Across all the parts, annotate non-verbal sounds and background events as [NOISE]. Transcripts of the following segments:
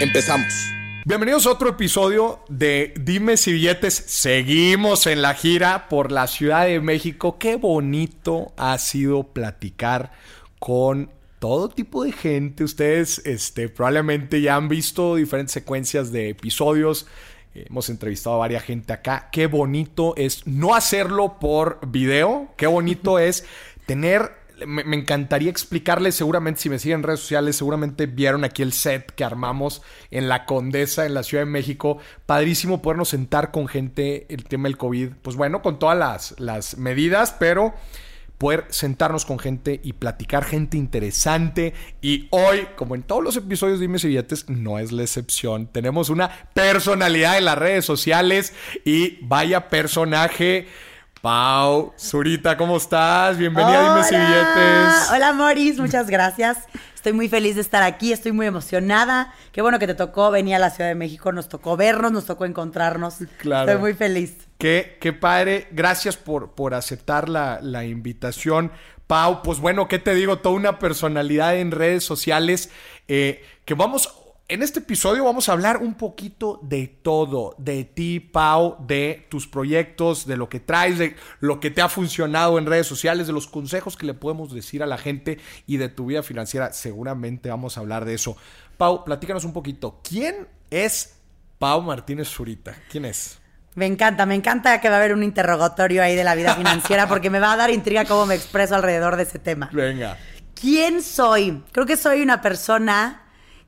Empezamos. Bienvenidos a otro episodio de Dime si billetes. Seguimos en la gira por la Ciudad de México. Qué bonito ha sido platicar con todo tipo de gente. Ustedes este, probablemente ya han visto diferentes secuencias de episodios. Hemos entrevistado a varias gente acá. Qué bonito es no hacerlo por video. Qué bonito [LAUGHS] es tener me, encantaría explicarles, seguramente si me siguen en redes sociales, seguramente vieron aquí el set que armamos en la Condesa, en la Ciudad de México. Padrísimo podernos sentar con gente, el tema del COVID, pues bueno, con todas las, las medidas, pero poder sentarnos con gente y platicar gente interesante. Y hoy, como en todos los episodios de Dime y Billetes, no es la excepción. Tenemos una personalidad en las redes sociales y vaya personaje. Pau, Zurita, ¿cómo estás? Bienvenida Hola. a Dime si Billetes. Hola, Moris, muchas gracias. Estoy muy feliz de estar aquí, estoy muy emocionada. Qué bueno que te tocó venir a la Ciudad de México, nos tocó vernos, nos tocó encontrarnos. Claro. Estoy muy feliz. Qué, qué padre. Gracias por, por aceptar la, la invitación. Pau, pues bueno, ¿qué te digo? Toda una personalidad en redes sociales eh, que vamos en este episodio vamos a hablar un poquito de todo, de ti, Pau, de tus proyectos, de lo que traes, de lo que te ha funcionado en redes sociales, de los consejos que le podemos decir a la gente y de tu vida financiera. Seguramente vamos a hablar de eso. Pau, platícanos un poquito. ¿Quién es Pau Martínez Zurita? ¿Quién es? Me encanta, me encanta que va a haber un interrogatorio ahí de la vida financiera porque me va a dar intriga cómo me expreso alrededor de ese tema. Venga. ¿Quién soy? Creo que soy una persona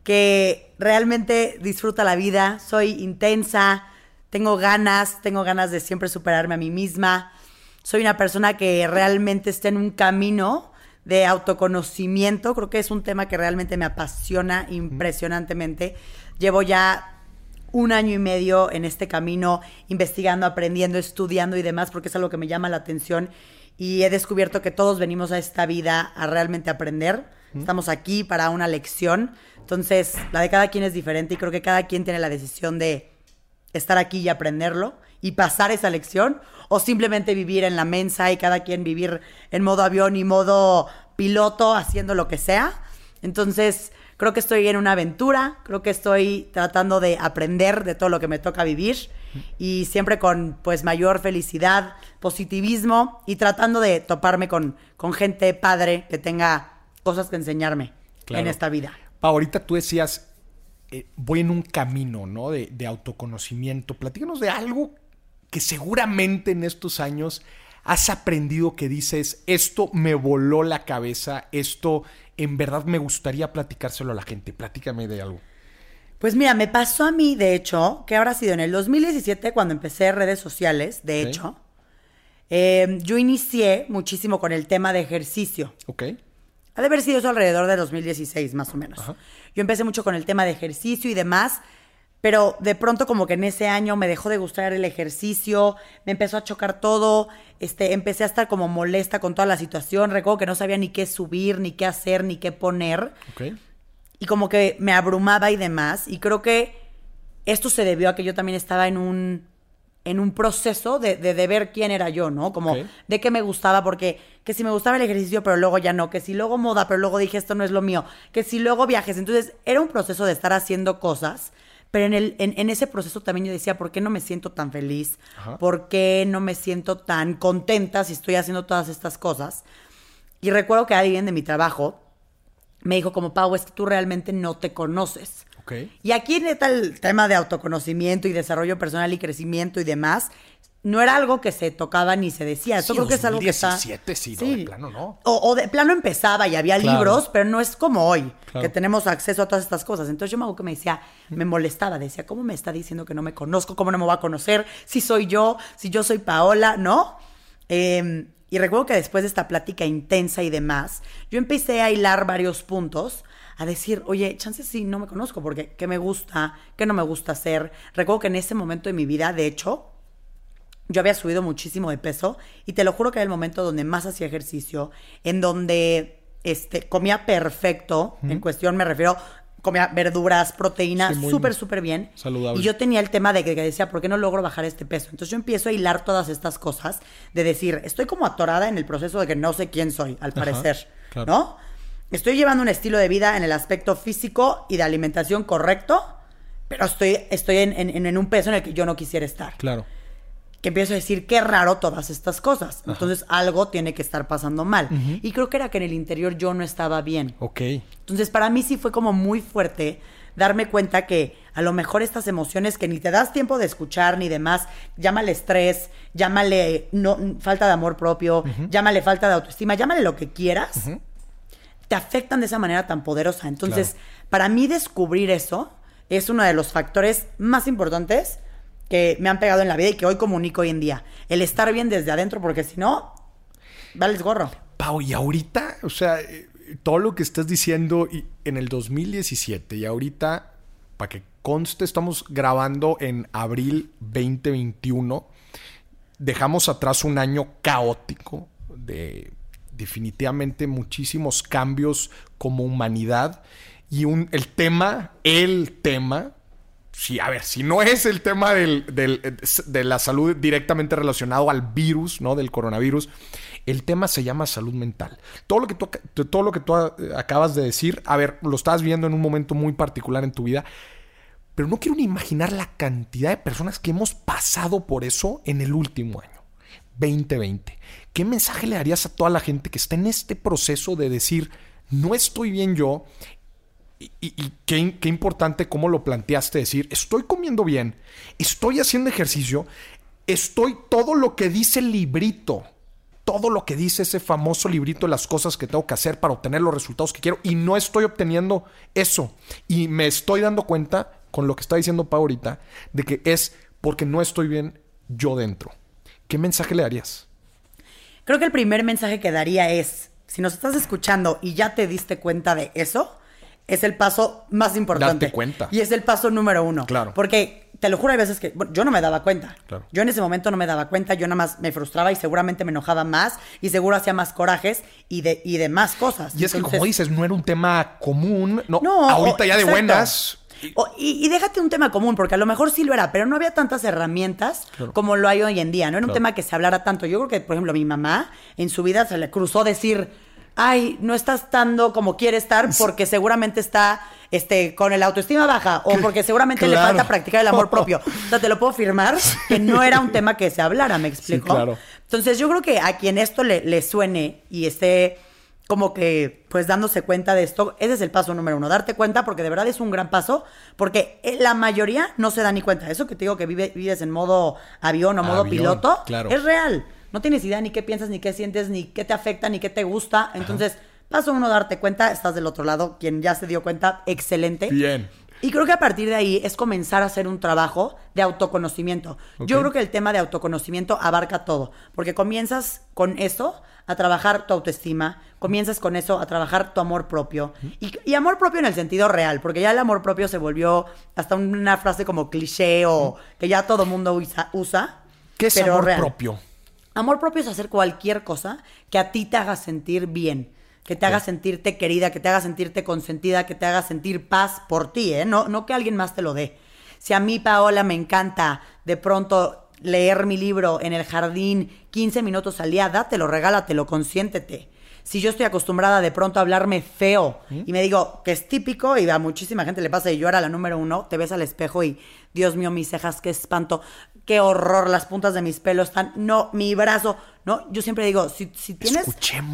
que realmente disfruta la vida, soy intensa, tengo ganas, tengo ganas de siempre superarme a mí misma. Soy una persona que realmente está en un camino de autoconocimiento. Creo que es un tema que realmente me apasiona impresionantemente. Llevo ya un año y medio en este camino, investigando, aprendiendo, estudiando y demás, porque es algo que me llama la atención. Y he descubierto que todos venimos a esta vida a realmente aprender. Estamos aquí para una lección. Entonces, la de cada quien es diferente y creo que cada quien tiene la decisión de estar aquí y aprenderlo y pasar esa lección o simplemente vivir en la mensa y cada quien vivir en modo avión y modo piloto haciendo lo que sea. Entonces, creo que estoy en una aventura, creo que estoy tratando de aprender de todo lo que me toca vivir y siempre con pues mayor felicidad, positivismo y tratando de toparme con, con gente padre que tenga cosas que enseñarme Claro. en esta vida. Ahorita tú decías, eh, voy en un camino, ¿no? De, de autoconocimiento. Platícanos de algo que seguramente en estos años has aprendido que dices, esto me voló la cabeza, esto en verdad me gustaría platicárselo a la gente. Platícame de algo. Pues mira, me pasó a mí, de hecho, que habrá sido en el 2017 cuando empecé redes sociales, de hecho, eh, yo inicié muchísimo con el tema de ejercicio. ¿Ok? Ha de haber sido eso alrededor de 2016, más o menos. Yo empecé mucho con el tema de ejercicio y demás, pero de pronto como que en ese año me dejó de gustar el ejercicio, me empezó a chocar todo, este, empecé a estar como molesta con toda la situación, recuerdo que no sabía ni qué subir, ni qué hacer, ni qué poner y como que me abrumaba y demás. Y creo que esto se debió a que yo también estaba en un, en un proceso de, de, de ver quién era yo, ¿no? Como de qué me gustaba, porque que si me gustaba el ejercicio, pero luego ya no, que si luego moda, pero luego dije esto no es lo mío, que si luego viajes. Entonces era un proceso de estar haciendo cosas. Pero en, el, en, en ese proceso también yo decía, ¿por qué no me siento tan feliz? Ajá. ¿Por qué no me siento tan contenta si estoy haciendo todas estas cosas? Y recuerdo que alguien de mi trabajo me dijo como, Pau, es que tú realmente no te conoces. Y aquí neta el tema de autoconocimiento y desarrollo personal y crecimiento y demás, no era algo que se tocaba ni se decía. Esto Sí, creo que es algo que está... 2017 sí, no, de plano no. O, o de plano empezaba y había Claro. libros, pero no es como hoy, Claro. que tenemos acceso a todas estas cosas. Entonces yo me acuerdo que me decía, me molestaba, decía, ¿cómo me está diciendo que no me conozco? ¿Cómo no me va a conocer? Si soy yo, si yo soy Paola, ¿no? Eh, y recuerdo que después de esta plática intensa y demás, yo empecé a hilar varios puntos a decir, oye, chances sí, no me conozco, porque qué me gusta, qué no me gusta hacer. Recuerdo que en ese momento de mi vida, de hecho, yo había subido muchísimo de peso y te lo juro que era el momento donde más hacía ejercicio, en donde este, comía perfecto, en cuestión me refiero, comía verduras, proteínas, Sí, súper, súper bien. saludable. Y yo tenía el tema de que, que decía, ¿por qué no logro bajar este peso? Entonces yo empiezo a hilar todas estas cosas, de decir, estoy como atorada en el proceso de que no sé quién soy, al parecer, claro. ¿no? Estoy llevando un estilo de vida en el aspecto físico y de alimentación correcto, pero estoy, estoy en, en- en un peso en el que yo no quisiera estar Claro. que empiezo a decir qué raro todas estas cosas. Entonces algo tiene que estar pasando mal. Y creo que era que en el interior yo no estaba bien. Ok. Entonces para mí sí fue como muy fuerte darme cuenta que a lo mejor estas emociones que ni te das tiempo de escuchar ni demás, llámale estrés, llámale no, falta de amor propio, llámale falta de autoestima, llámale lo que quieras, te afectan de esa manera tan poderosa. Entonces, para mí descubrir eso es uno de los factores más importantes que me han pegado en la vida y que hoy comunico hoy en día. El estar bien desde adentro, porque si no, vales gorro. Pau, y ahorita, o sea, eh, todo lo que estás diciendo en el 2017 y ahorita, para que conste, estamos grabando en abril 2021. Dejamos atrás un año caótico de definitivamente muchísimos cambios como humanidad y un, el tema, el tema, Sí, a ver, si no es el tema del- del- de la salud directamente relacionado al virus, ¿no? Del coronavirus, el tema se llama salud mental. Todo lo que tú, todo lo que tú eh, acabas de decir, a ver, lo estás viendo en un momento muy particular en tu vida, pero no quiero ni imaginar la cantidad de personas que hemos pasado por eso en el último año, 2020. ¿Qué mensaje le darías a toda la gente que está en este proceso de decir, no estoy bien yo, y, qué, qué importante cómo lo planteaste, decir, estoy comiendo bien, estoy haciendo ejercicio, estoy todo lo que dice el librito, todo lo que dice ese famoso librito de las cosas que tengo que hacer para obtener los resultados que quiero y no estoy obteniendo eso. Y me estoy dando cuenta, con lo que está diciendo Pau ahorita, de que es porque no estoy bien yo dentro. ¿Qué mensaje le darías? Creo que el primer mensaje que daría es, si nos estás escuchando y ya te diste cuenta de eso, es el paso más importante. Darte cuenta. Y es el paso número uno. Claro. Porque te lo juro, hay veces que bueno, yo no me daba cuenta. Claro. Yo en ese momento no me daba cuenta, yo nada más me frustraba y seguramente me enojaba más y seguro hacía más corajes y de, y de más cosas. Y es que, como dices, no era un tema común. No, no, ahorita o- ya de exacto. buenas. O- y, y déjate un tema común, porque a lo mejor sí lo era, pero no había tantas herramientas Claro. como lo hay hoy en día. No era un tema que se hablara tanto. Yo creo que, por ejemplo, mi mamá en su vida se le cruzó decir, ay, no está estando como quiere estar porque seguramente está este, con el autoestima baja o porque seguramente le falta practicar el amor propio. [LAUGHS] O sea, te lo puedo afirmar que no era un tema que se hablara, ¿me explico? claro. Entonces yo creo que a quien esto le, le suene y esté como que pues dándose cuenta de esto, ese es el paso número uno, darte cuenta porque de verdad es un gran paso, porque eh, la mayoría no se da ni cuenta. Eso que te digo que vive- vives en modo avión o modo Avión, piloto, claro. es real. No tienes idea ni qué piensas, ni qué sientes, ni qué te afecta, ni qué te gusta. Entonces, paso uno, darte cuenta, estás del otro lado, quien ya se dio cuenta, excelente. Bien. Y creo que a partir de ahí es comenzar a hacer un trabajo de autoconocimiento. Yo creo que el tema de autoconocimiento abarca todo, porque comienzas con eso a trabajar tu autoestima, comienzas con eso a trabajar tu amor propio. Y, y amor propio en el sentido real, porque ya el amor propio se volvió hasta una frase como cliché o que ya todo mundo usa. usa ¿Qué es pero amor real. propio? Amor propio es hacer cualquier cosa que a ti te haga sentir bien, que te haga sentirte querida, que te haga sentirte consentida, que te haga sentir paz por ti, ¿eh? No, no que alguien más te lo dé. Si a mí, Paola, me encanta de pronto leer mi libro en el jardín 15 minutos al día, dátelo, regálatelo, consiéntete. Si yo estoy acostumbrada de pronto a hablarme feo y me digo que es típico y a muchísima gente le pasa y yo era la número uno, te ves al espejo y Dios mío, mis cejas, qué espanto, qué horror, las puntas de mis pelos están, no, mi brazo, no, yo siempre digo, si, si tienes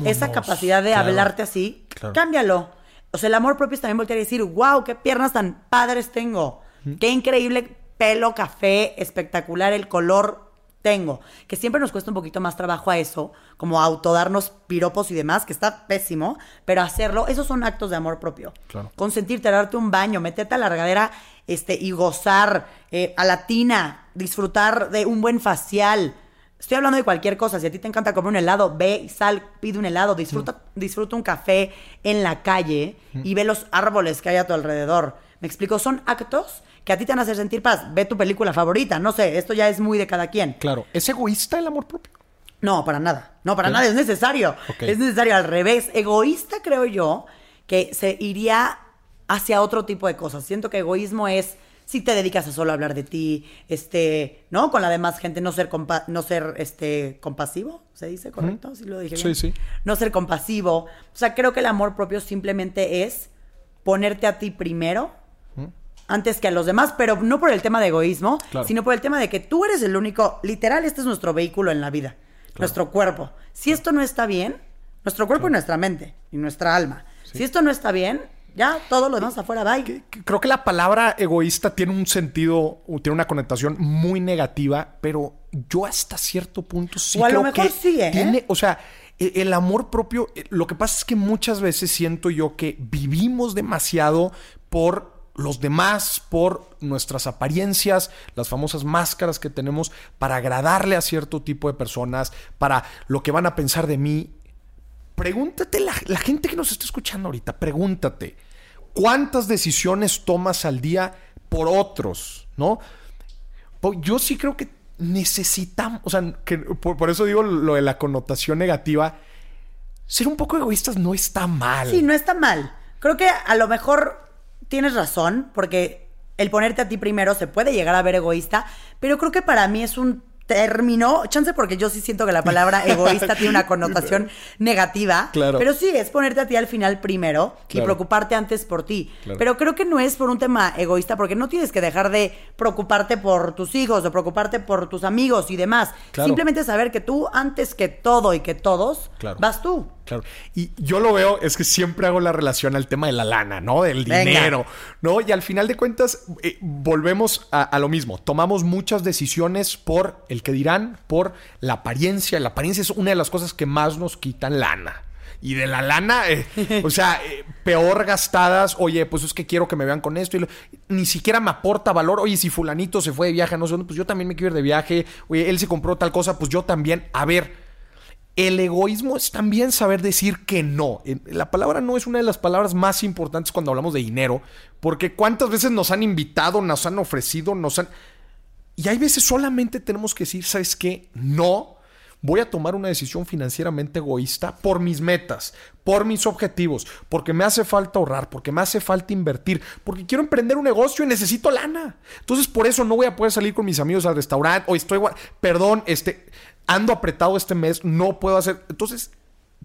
esa capacidad de claro. hablarte así, Claro. cámbialo. O sea, el amor propio es también voltear y decir, wow, qué piernas tan padres tengo, qué increíble pelo café, espectacular el color tengo. Que siempre nos cuesta un poquito más trabajo a eso, como autodarnos piropos y demás, que está pésimo, pero hacerlo, esos son actos de amor propio. Claro. Consentirte, darte un baño, meterte a la regadera este, y gozar, eh, a la tina, disfrutar de un buen facial. Estoy hablando de cualquier cosa. Si a ti te encanta comer un helado, ve y sal, pide un helado, disfruta, disfruta un café en la calle y ve los árboles que hay a tu alrededor. Me explico, son actos que a ti te van a hacer sentir paz. Ve tu película favorita, no sé, esto ya es muy de cada quien. Claro. ¿Es egoísta el amor propio? No, para nada. No, para nada, es necesario. Es necesario al revés. Egoísta creo yo que se iría hacia otro tipo de cosas. Siento que egoísmo es si te dedicas a solo hablar de ti, este, ¿no? Con la demás gente, no ser compa- no ser este compasivo, ¿se dice correcto? ¿Sí lo dije Sí, bien? sí. No ser compasivo. O sea, creo que el amor propio simplemente es ponerte a ti primero antes que a los demás, pero no por el tema de egoísmo, Claro. sino por el tema de que tú eres el único, literal, este es nuestro vehículo en la vida, nuestro cuerpo. Si esto no está bien, nuestro cuerpo y nuestra mente y nuestra alma, si esto no está bien, ya todo lo demás afuera que Creo que la palabra egoísta tiene un sentido, o tiene una connotación muy negativa, pero yo hasta cierto punto sí O a lo creo mejor que sí, ¿eh? tiene, o sea, e- el amor propio, eh, lo que pasa es que muchas veces siento yo que vivimos demasiado por los demás, por nuestras apariencias, las famosas máscaras que tenemos para agradarle a cierto tipo de personas, para lo que van a pensar de mí, pregúntate, la, gente que nos está escuchando ahorita, pregúntate, ¿cuántas decisiones tomas al día por otros? ¿No? Yo sí creo que necesitamos, o sea, que por, por eso digo lo de la connotación negativa, ser un poco egoístas no está mal. Sí, no está mal. Creo que a lo mejor tienes razón, porque el ponerte a ti primero se puede llegar a ver egoísta, pero creo que para mí es un término, chance porque yo sí siento que la palabra [LAUGHS] egoísta tiene una connotación negativa, Claro. pero sí es ponerte a ti al final primero y preocuparte antes por ti. Claro. Pero creo que no es por un tema egoísta, porque no tienes que dejar de preocuparte por tus hijos o preocuparte por tus amigos y demás. Claro. Simplemente saber que tú antes que todo y que todos vas tú. Claro. Y yo lo veo, es que siempre hago la relación al tema de la lana, ¿no? Del Venga. dinero, ¿no? Y al final de cuentas, eh, volvemos a, a lo mismo. Tomamos muchas decisiones por el que dirán, por la apariencia. La apariencia es una de las cosas que más nos quitan lana. Y de la lana, eh, o sea, eh, peor gastadas. Oye, pues es que quiero que me vean con esto. Y lo- ni siquiera me aporta valor. Oye, si fulanito se fue de viaje no sé dónde, pues yo también me quiero ir de viaje. Oye, él se compró tal cosa, pues yo también. A ver, el egoísmo es también saber decir que no. Eh, La palabra no es una de las palabras más importantes cuando hablamos de dinero, porque cuántas veces nos han invitado, nos han ofrecido, nos han... Y hay veces solamente tenemos que decir, ¿sabes qué? No. Voy a tomar una decisión financieramente egoísta por mis metas, por mis objetivos, porque me hace falta ahorrar, porque me hace falta invertir, porque quiero emprender un negocio y necesito lana. Entonces, por eso no voy a poder salir con mis amigos al restaurante o estoy, perdón, este, ando apretado este mes, no puedo hacer. Entonces,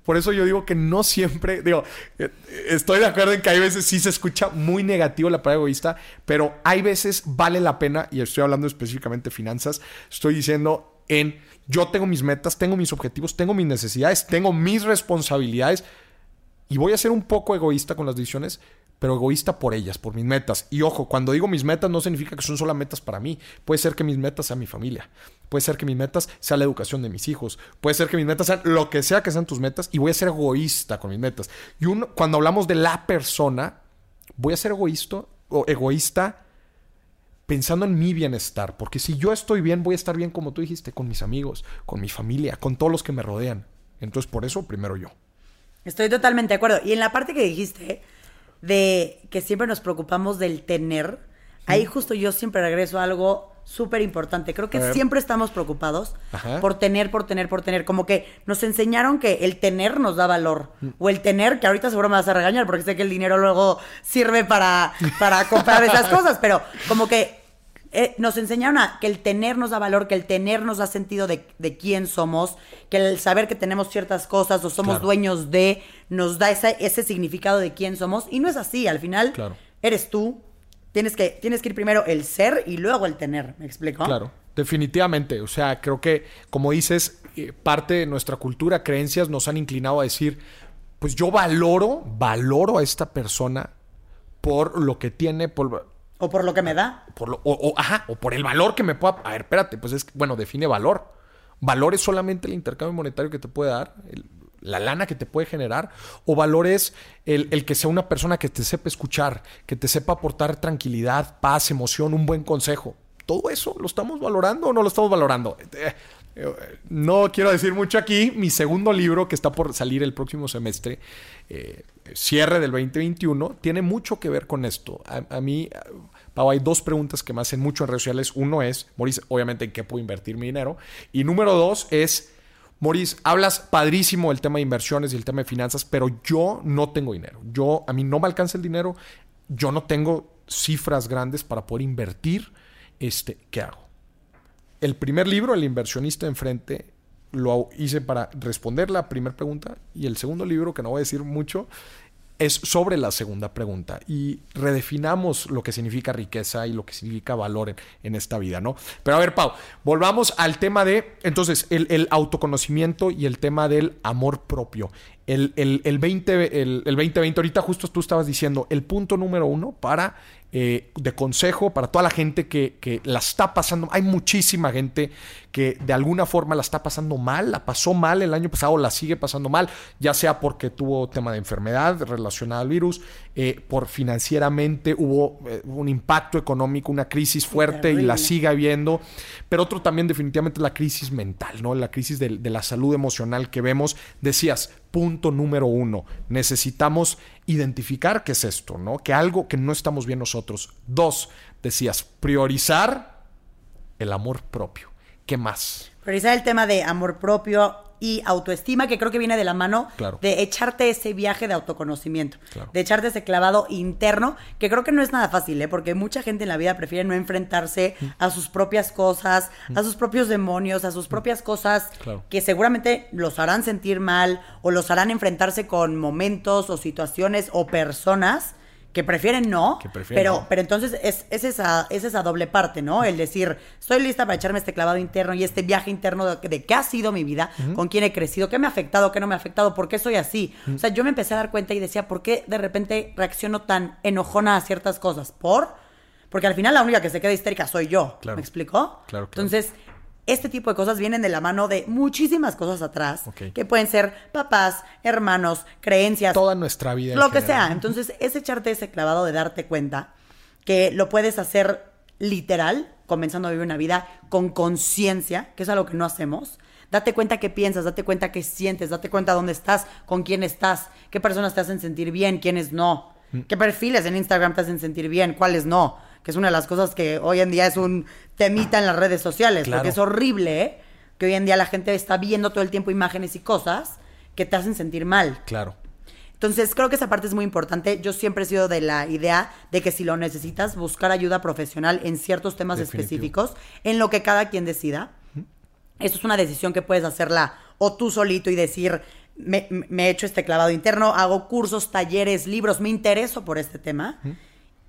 por eso yo digo que no siempre, [LAUGHS] digo, eh, estoy de acuerdo en que hay veces sí se escucha muy negativo la palabra egoísta, pero hay veces vale la pena, y estoy hablando específicamente de finanzas, estoy diciendo en yo tengo mis metas, tengo mis objetivos, tengo mis necesidades, tengo mis responsabilidades y voy a ser un poco egoísta con las decisiones, pero egoísta por ellas, por mis metas. Y ojo, cuando digo mis metas no significa que son solo metas para mí. Puede ser que mis metas sean mi familia. Puede ser que mis metas sea la educación de mis hijos. Puede ser que mis metas sean lo que sea que sean tus metas y voy a ser egoísta con mis metas. Y uno, cuando hablamos de la persona, voy a ser egoísta o egoísta pensando en mi bienestar, porque si yo estoy bien, voy a estar bien como tú dijiste, con mis amigos, con mi familia, con todos los que me rodean. Entonces, por eso primero yo. Estoy totalmente de acuerdo. Y en la parte que dijiste de que siempre nos preocupamos del tener, ahí justo yo siempre regreso a algo súper importante. Creo que siempre estamos preocupados Ajá. por tener, por tener, por tener. Como que nos enseñaron que el tener nos da valor. Mm. O el tener, que ahorita seguro me vas a regañar porque sé que el dinero luego sirve para, para comprar esas cosas, pero como que eh, nos enseñaron a que el tener nos da valor, que el tener nos da sentido de, de quién somos, que el saber que tenemos ciertas cosas o somos Claro. dueños de, nos da ese, ese significado de quién somos. Y no es así, al final Claro. eres tú. Tienes que, tienes que ir primero el ser y luego el tener, ¿me explico? Claro, definitivamente. O sea, creo que, como dices, eh, parte de nuestra cultura, creencias nos han inclinado a decir, pues yo valoro, valoro a esta persona por lo que tiene, por, O por lo que me da. por lo- o, o- ajá, o por el valor que me pueda... A ver, espérate, pues es bueno, define valor. Valor es solamente el intercambio monetario que te puede dar, el- la lana que te puede generar, o valor es el, el que sea una persona que te sepa escuchar, que te sepa aportar tranquilidad, paz, emoción, un buen consejo. Todo eso lo estamos valorando o no lo estamos valorando. Eh, no quiero decir mucho aquí, mi segundo libro que está por salir el próximo semestre, eh, cierre del 2021, tiene mucho que ver con esto. A, mí, Pau, hay dos preguntas que me hacen mucho en redes sociales. Uno es, Maurice, obviamente, ¿en qué puedo invertir mi dinero? Y número dos es, Maurice, hablas padrísimo del tema de inversiones y el tema de finanzas, pero yo no tengo dinero. Yo, a mí no me alcanza el dinero, yo no tengo cifras grandes para poder invertir. Este, ¿Qué hago? El primer libro, El inversionista enfrente, lo hice para responder la primera pregunta y el segundo libro, que no voy a decir mucho, es sobre la segunda pregunta y redefinamos lo que significa riqueza y lo que significa valor en, esta vida, ¿no? Pero a ver, Pau, volvamos al tema de, entonces, el, autoconocimiento y el tema del amor propio. El, el, 20, el, el 2020, ahorita justo tú estabas diciendo, el punto número uno para eh, de consejo para toda la gente que, que, la está pasando. Hay muchísima gente que de alguna forma la está pasando mal, la pasó mal el año pasado, la sigue pasando mal, ya sea porque tuvo tema de enfermedad relacionada al virus, eh, por financieramente hubo eh, un impacto económico, una crisis fuerte y la sigue habiendo, pero otro también definitivamente la crisis mental, ¿no? La crisis de, de la salud emocional que vemos. Decías, punto número uno, necesitamos identificar qué es esto, ¿no? Que algo que no estamos bien nosotros. Dos, decías, priorizar el amor propio. ¿Qué más? Priorizar el tema de amor propio, y autoestima que creo que viene de la mano de echarte ese viaje de autoconocimiento, de echarte ese clavado interno, que creo que no es nada fácil, ¿eh? porque mucha gente en la vida prefiere no enfrentarse mm. a sus propias cosas, a sus propios demonios, a sus mm. propias cosas que seguramente los harán sentir mal o los harán enfrentarse con momentos o situaciones o personas que prefieren no, pero, pero entonces es, es, esa, es esa doble parte, ¿no? El decir, estoy lista para echarme este clavado interno y este viaje interno de, qué ha sido mi vida, con quién he crecido, qué me ha afectado, qué no me ha afectado, por qué soy así. O sea, yo me empecé a dar cuenta y decía, ¿por qué de repente reacciono tan enojona a ciertas cosas? ¿Por? Porque al final la única que se queda histérica soy yo. ¿Me explicó? Claro, claro. Entonces, este tipo de cosas vienen de la mano de muchísimas cosas atrás, que pueden ser papás, hermanos, creencias. Toda nuestra vida. Lo que sea. Entonces, es echarte ese clavado de darte cuenta que lo puedes hacer literal, comenzando a vivir una vida con conciencia, que es algo que no hacemos. Date cuenta qué piensas, date cuenta qué sientes, date cuenta dónde estás, con quién estás, qué personas te hacen sentir bien, quiénes no, mm. qué perfiles en Instagram te hacen sentir bien, cuáles no que es una de las cosas que hoy en día es un temita en las redes sociales, porque es horrible ¿eh? que hoy en día la gente está viendo todo el tiempo imágenes y cosas que te hacen sentir mal. Claro. Entonces, creo que esa parte es muy importante. Yo siempre he sido de la idea de que si lo necesitas, buscar ayuda profesional en ciertos temas específicos, en lo que cada quien decida. Eso es una decisión que puedes hacerla o tú solito y decir, me, he hecho este clavado interno, hago cursos, talleres, libros, me intereso por este tema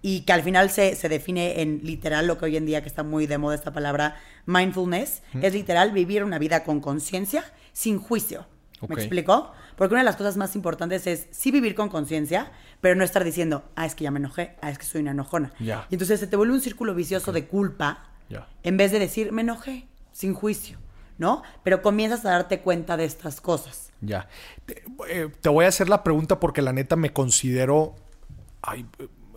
y que al final se, se, define en literal lo que hoy en día que está muy de moda esta palabra mindfulness, es literal vivir una vida con conciencia sin juicio. ¿Me explico? Porque una de las cosas más importantes es sí vivir con conciencia, pero no estar diciendo, ah, es que ya me enojé, ah, es que soy una enojona. Y entonces se te vuelve un círculo vicioso de culpa en vez de decir, me enojé, sin juicio, ¿no? Pero comienzas a darte cuenta de estas cosas. Ya. Te, eh, te voy a hacer la pregunta porque la neta me considero... Ay,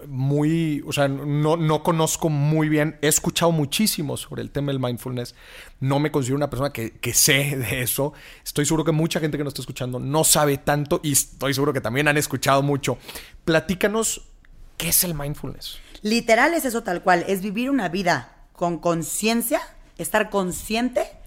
muy, o sea, no, no, conozco muy bien, he escuchado muchísimo sobre el tema del mindfulness, no me considero una persona que, que, sé de eso, estoy seguro que mucha gente que nos está escuchando no sabe tanto y estoy seguro que también han escuchado mucho. Platícanos, ¿qué es el mindfulness? Literal es eso tal cual, es vivir una vida con conciencia, estar consciente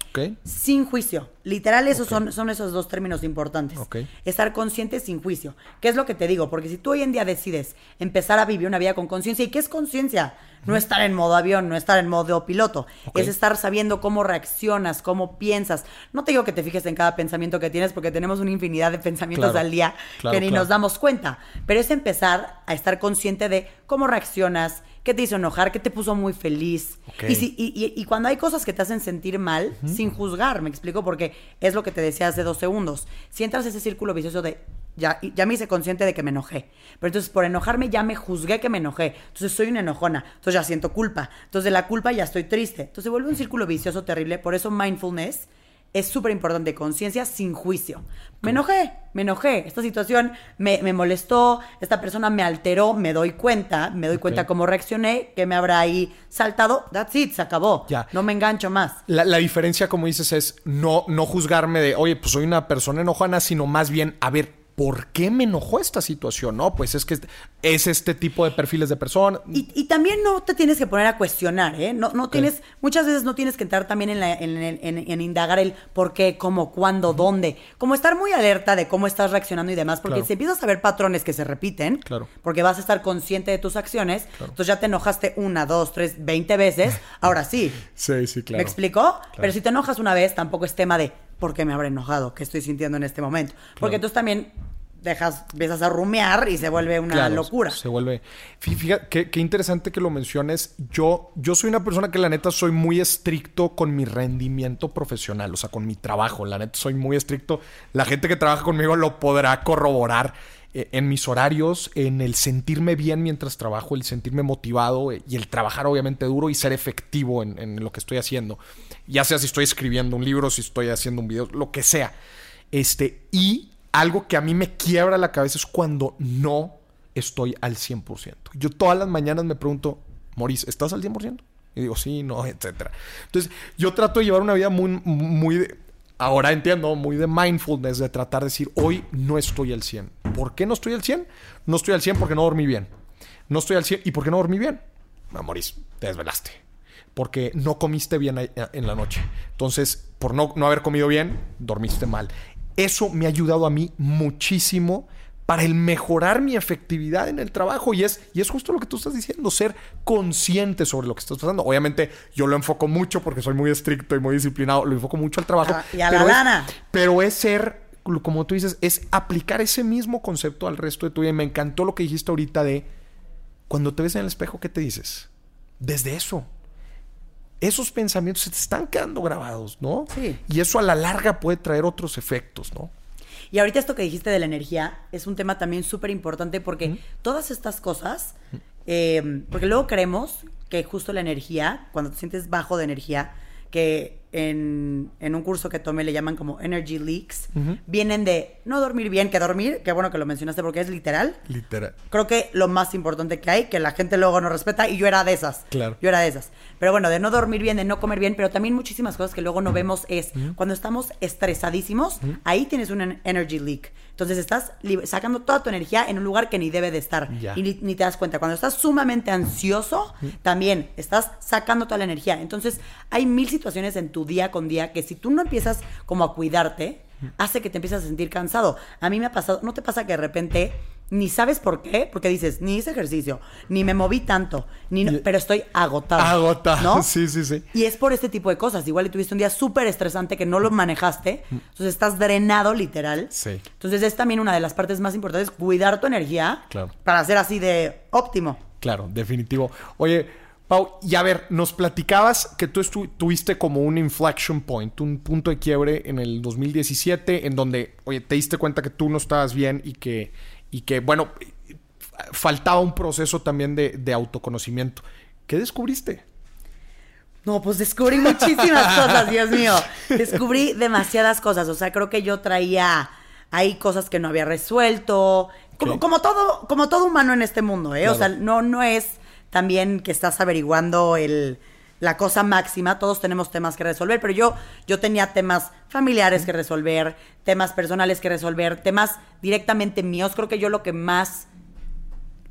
sin juicio. Literal, esos son, son esos dos términos importantes. Estar consciente sin juicio. ¿Qué es lo que te digo? Porque si tú hoy en día decides empezar a vivir una vida con conciencia, ¿y qué es conciencia? No estar en modo avión, no estar en modo piloto. Es estar sabiendo cómo reaccionas, cómo piensas. No te digo que te fijes en cada pensamiento que tienes, porque tenemos una infinidad de pensamientos al día que ni nos damos cuenta. Pero es empezar a estar consciente de cómo reaccionas, qué te hizo enojar, qué te puso muy feliz. Y, si, y, cuando hay cosas que te hacen sentir mal, sin juzgar, me explico, porque es lo que te decía hace dos segundos. Si entras a ese círculo vicioso de ya, ya me hice consciente de que me enojé. Pero entonces por enojarme ya me juzgué que me enojé. Entonces soy una enojona. Entonces ya siento culpa. Entonces de la culpa ya estoy triste. Entonces se vuelve un círculo vicioso terrible. Por eso mindfulness es súper importante, conciencia sin juicio. Me enojé, me enojé. Esta situación me, me, molestó, esta persona me alteró, me doy cuenta, me doy cuenta cómo reaccioné, que me habrá ahí saltado. That's it, se acabó. Ya. No me engancho más. La, la, diferencia, como dices, es no, no juzgarme de, oye, pues soy una persona enojona, sino más bien, a ver, ¿por qué me enojó esta situación? No, pues es que es este tipo de perfiles de persona. Y, y también no te tienes que poner a cuestionar, ¿eh? No, no tienes, muchas veces no tienes que entrar también en, la, en, en, en, indagar el por qué, cómo, cuándo, dónde. Como estar muy alerta de cómo estás reaccionando y demás, porque Claro. si empiezas a ver patrones que se repiten, Claro. porque vas a estar consciente de tus acciones, entonces ya te enojaste una, dos, tres, veinte veces, ahora sí. [LAUGHS] Sí, sí, claro. ¿Me explicó? Pero si te enojas una vez, tampoco es tema de por qué me habré enojado, qué estoy sintiendo en este momento. Porque entonces también dejas, empiezas a rumiar y se vuelve una Claro, locura. Se vuelve. Fí- Fíjate, qué, qué interesante que lo menciones. Yo, yo soy una persona que la neta soy muy estricto con mi rendimiento profesional, o sea, con mi trabajo. La neta soy muy estricto. La gente que trabaja conmigo lo podrá corroborar en mis horarios, en el sentirme bien mientras trabajo, el sentirme motivado eh, y el trabajar obviamente duro y ser efectivo en, en lo que estoy haciendo. Ya sea si estoy escribiendo un libro, si estoy haciendo un video, lo que sea. Este, y algo que a mí me quiebra la cabeza es cuando no estoy al 100%. Yo todas las mañanas me pregunto, Maurice, ¿estás al 100%? Y digo, sí, no, etcétera. Entonces, yo trato de llevar una vida muy, muy ahora entiendo, muy de mindfulness, de tratar de decir, hoy no estoy al 100. ¿Por qué no estoy al 100? No estoy al 100 porque no dormí bien. No estoy al 100. ¿Y por qué no dormí bien? Ah, Maurice, te desvelaste. Porque no comiste bien ahí- en la noche. Entonces, por no, no haber comido bien, dormiste mal. Eso me ha ayudado a mí muchísimo para el mejorar mi efectividad en el trabajo. Y es, y es justo lo que tú estás diciendo, ser consciente sobre lo que estás pasando. Obviamente, yo lo enfoco mucho porque soy muy estricto y muy disciplinado. Lo enfoco mucho al trabajo. Ah, y a la es- lana. pero es ser, como tú dices, es aplicar ese mismo concepto al resto de tu vida. Y me encantó lo que dijiste ahorita de cuando te ves en el espejo, ¿qué te dices? Desde eso. Esos pensamientos se te están quedando grabados, ¿no? Sí. Y eso a la larga puede traer otros efectos, ¿no? Y ahorita esto que dijiste de la energía es un tema también súper importante porque todas estas cosas, eh, porque luego creemos que justo la energía, cuando te sientes bajo de energía, que en, en un curso que tomé le llaman como energy leaks, vienen de no dormir bien, que dormir, qué bueno que lo mencionaste porque es literal. Literal. Creo que lo más importante que hay, que la gente luego no respeta, y yo era de esas. Claro. Yo era de esas. Pero bueno, de no dormir bien, de no comer bien, pero también muchísimas cosas que luego no vemos es cuando estamos estresadísimos, ahí tienes un en- energy leak. Entonces estás sacando toda tu energía en un lugar que ni debe de estar. Y ni, ni te das cuenta. Cuando estás sumamente ansioso, también estás sacando toda la energía. Entonces hay mil situaciones en tu día con día que si tú no empiezas como a cuidarte, hace que te empieces a sentir cansado. A mí me ha pasado, ¿no te pasa que de repente ni sabes por qué? Porque dices, ni hice ejercicio, ni me moví tanto, ni no- pero estoy agotado. Agotado, ¿no? [LAUGHS] sí, sí, sí. Y es por este tipo de cosas. Igual y tuviste un día súper estresante que no lo manejaste. Entonces estás drenado, literal. Sí. Entonces es también una de las partes más importantes, cuidar tu energía Claro. para ser así de óptimo. Claro, definitivo. Oye, Pau, y a ver, nos platicabas que tú tuviste como un inflection point, un punto de quiebre en el 2017, en donde, oye, te diste cuenta que tú no estabas bien y que, y que bueno, faltaba un proceso también de, de autoconocimiento. ¿Qué descubriste? No, pues descubrí muchísimas [LAUGHS] cosas, Dios mío. Descubrí demasiadas cosas. O sea, creo que yo traía ahí cosas que no había resuelto. Como, como todo, como todo humano en este mundo, ¿eh? O sea, no, no es también que estás averiguando el, la cosa máxima. Todos tenemos temas que resolver, pero yo, yo tenía temas familiares que resolver, temas personales que resolver, temas directamente míos. Creo que yo lo que más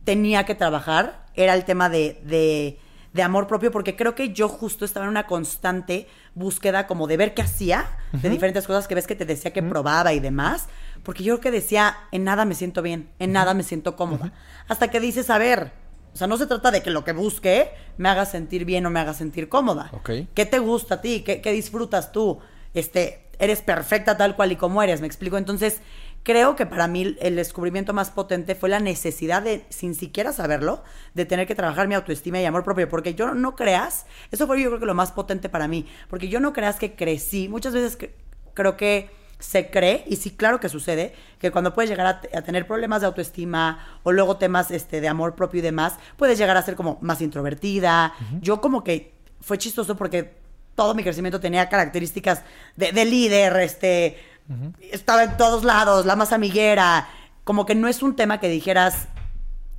tenía que trabajar era el tema de, de, de amor propio, porque creo que yo justo estaba en una constante búsqueda como de ver qué hacía, de diferentes cosas que ves que te decía que probaba y demás, porque yo creo que decía, en nada me siento bien, en nada me siento cómoda. Hasta que dices, a ver, o sea, no se trata de que lo que busque me haga sentir bien o me haga sentir cómoda. ¿Qué te gusta a ti? ¿Qué, qué disfrutas tú? Este, eres perfecta tal cual y como eres, ¿me explico? Entonces, creo que para mí el descubrimiento más potente fue la necesidad de, sin siquiera saberlo, de tener que trabajar mi autoestima y amor propio, porque yo no creas, eso fue yo creo que lo más potente para mí, porque yo no creas que crecí, muchas veces cre- creo que se cree, y sí, claro que sucede, que cuando puedes llegar a, te- a tener problemas de autoestima o luego temas este, de amor propio y demás, puedes llegar a ser como más introvertida. Yo como que fue chistoso porque todo mi crecimiento tenía características de, de líder, este, estaba en todos lados, la más amiguera, como que no es un tema que dijeras,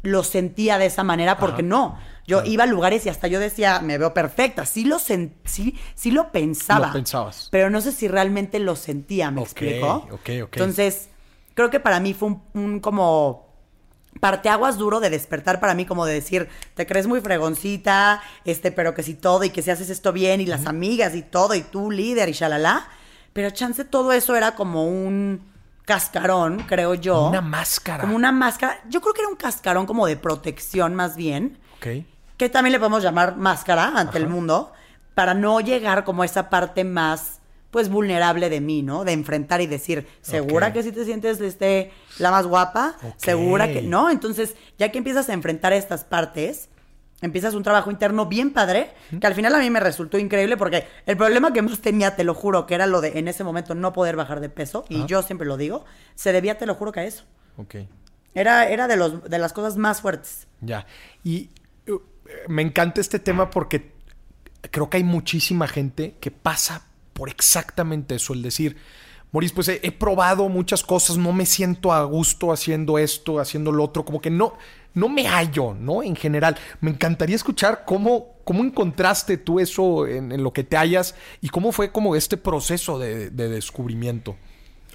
lo sentía de esa manera, porque no. Yo Claro. iba a lugares y hasta yo decía, me veo perfecta. Sí lo, sen- sí, sí lo pensaba. Lo pensabas. Pero no sé si realmente lo sentía, ¿me explico? ok, ok. Entonces, creo que para mí fue un, un como parteaguas duro de despertar para mí, como de decir, te crees muy fregoncita, este, pero que si todo, y que si haces esto bien, y las amigas, y todo, y tú líder, y shalala. Pero chance todo eso era como un cascarón, creo yo. Una máscara. Como una máscara. Yo creo que era un cascarón como de protección más bien Ok. Que también le podemos llamar máscara ante el mundo, para no llegar como a esa parte más, pues, vulnerable de mí, ¿no? De enfrentar y decir, ¿segura que si te sientes este, la más guapa? ¿Segura que no? Entonces, ya que empiezas a enfrentar estas partes, empiezas un trabajo interno bien padre, que al final a mí me resultó increíble porque el problema que más tenía, te lo juro, que era lo de en ese momento no poder bajar de peso, y yo siempre lo digo, se debía, te lo juro, que a eso. Ok. Era, era de, los, de las cosas más fuertes. Ya. Y me encanta este tema porque creo que hay muchísima gente que pasa por exactamente eso, el decir, Moris, pues he, probado muchas cosas, no me siento a gusto haciendo esto, haciendo lo otro, como que no, no me hallo, ¿no? En general. Me encantaría escuchar cómo, cómo encontraste tú eso en, lo que te hallas y cómo fue como este proceso de descubrimiento.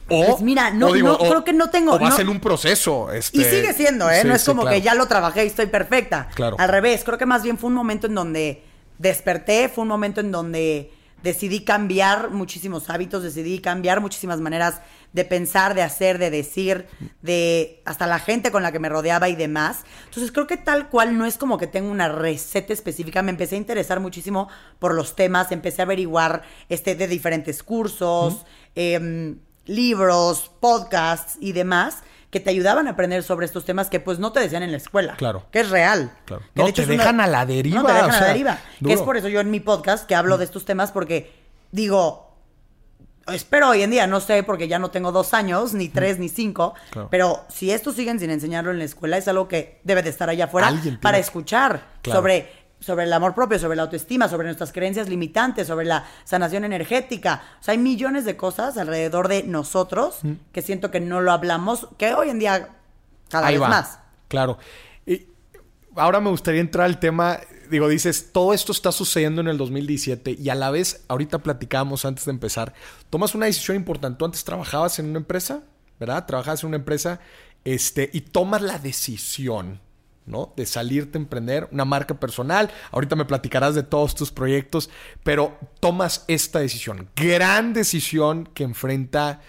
O, Pues mira, no- no, creo que no tengo- O vas no- en un proceso. Este, Y sigue siendo, ¿eh? sí, no es sí, como claro. que ya lo trabajé y estoy perfecta. Claro. Al revés, creo que más bien fue un momento en donde desperté, fue un momento en donde decidí cambiar muchísimos hábitos, decidí cambiar muchísimas maneras de pensar, de hacer, de decir, de hasta la gente con la que me rodeaba y demás. Entonces creo que tal cual no es como que tengo una receta específica. Me empecé a interesar muchísimo por los temas, empecé a averiguar este, de diferentes cursos, em, libros, podcasts y demás que te ayudaban a aprender sobre estos temas que pues no te decían en la escuela. Claro. Que es real. Claro. Que No, de hecho te una- dejan a la deriva, No, te dejan o a la deriva. Que es por eso yo en mi podcast que hablo de estos temas porque digo, espero hoy en día, no sé, porque ya no tengo dos años, ni tres, ni cinco, Claro. pero si estos siguen sin enseñarlo en la escuela, es algo que debe de estar allá afuera para escuchar Claro. sobre, sobre el amor propio, sobre la autoestima, sobre nuestras creencias limitantes, sobre la sanación energética. O sea, hay millones de cosas alrededor de nosotros que siento que no lo hablamos, que hoy en día cada Ahí vez va. más. Claro. Y ahora me gustaría entrar al tema. Digo, dices, todo esto está sucediendo en el 2017 y a la vez, ahorita platicábamos antes de empezar, tomas una decisión importante. Tú antes trabajabas en una empresa, ¿verdad? Trabajabas en una empresa este, y tomas la decisión, ¿no? De salirte a emprender una marca personal. Ahorita me platicarás de todos tus proyectos, pero tomas esta decisión. Gran decisión que enfrenta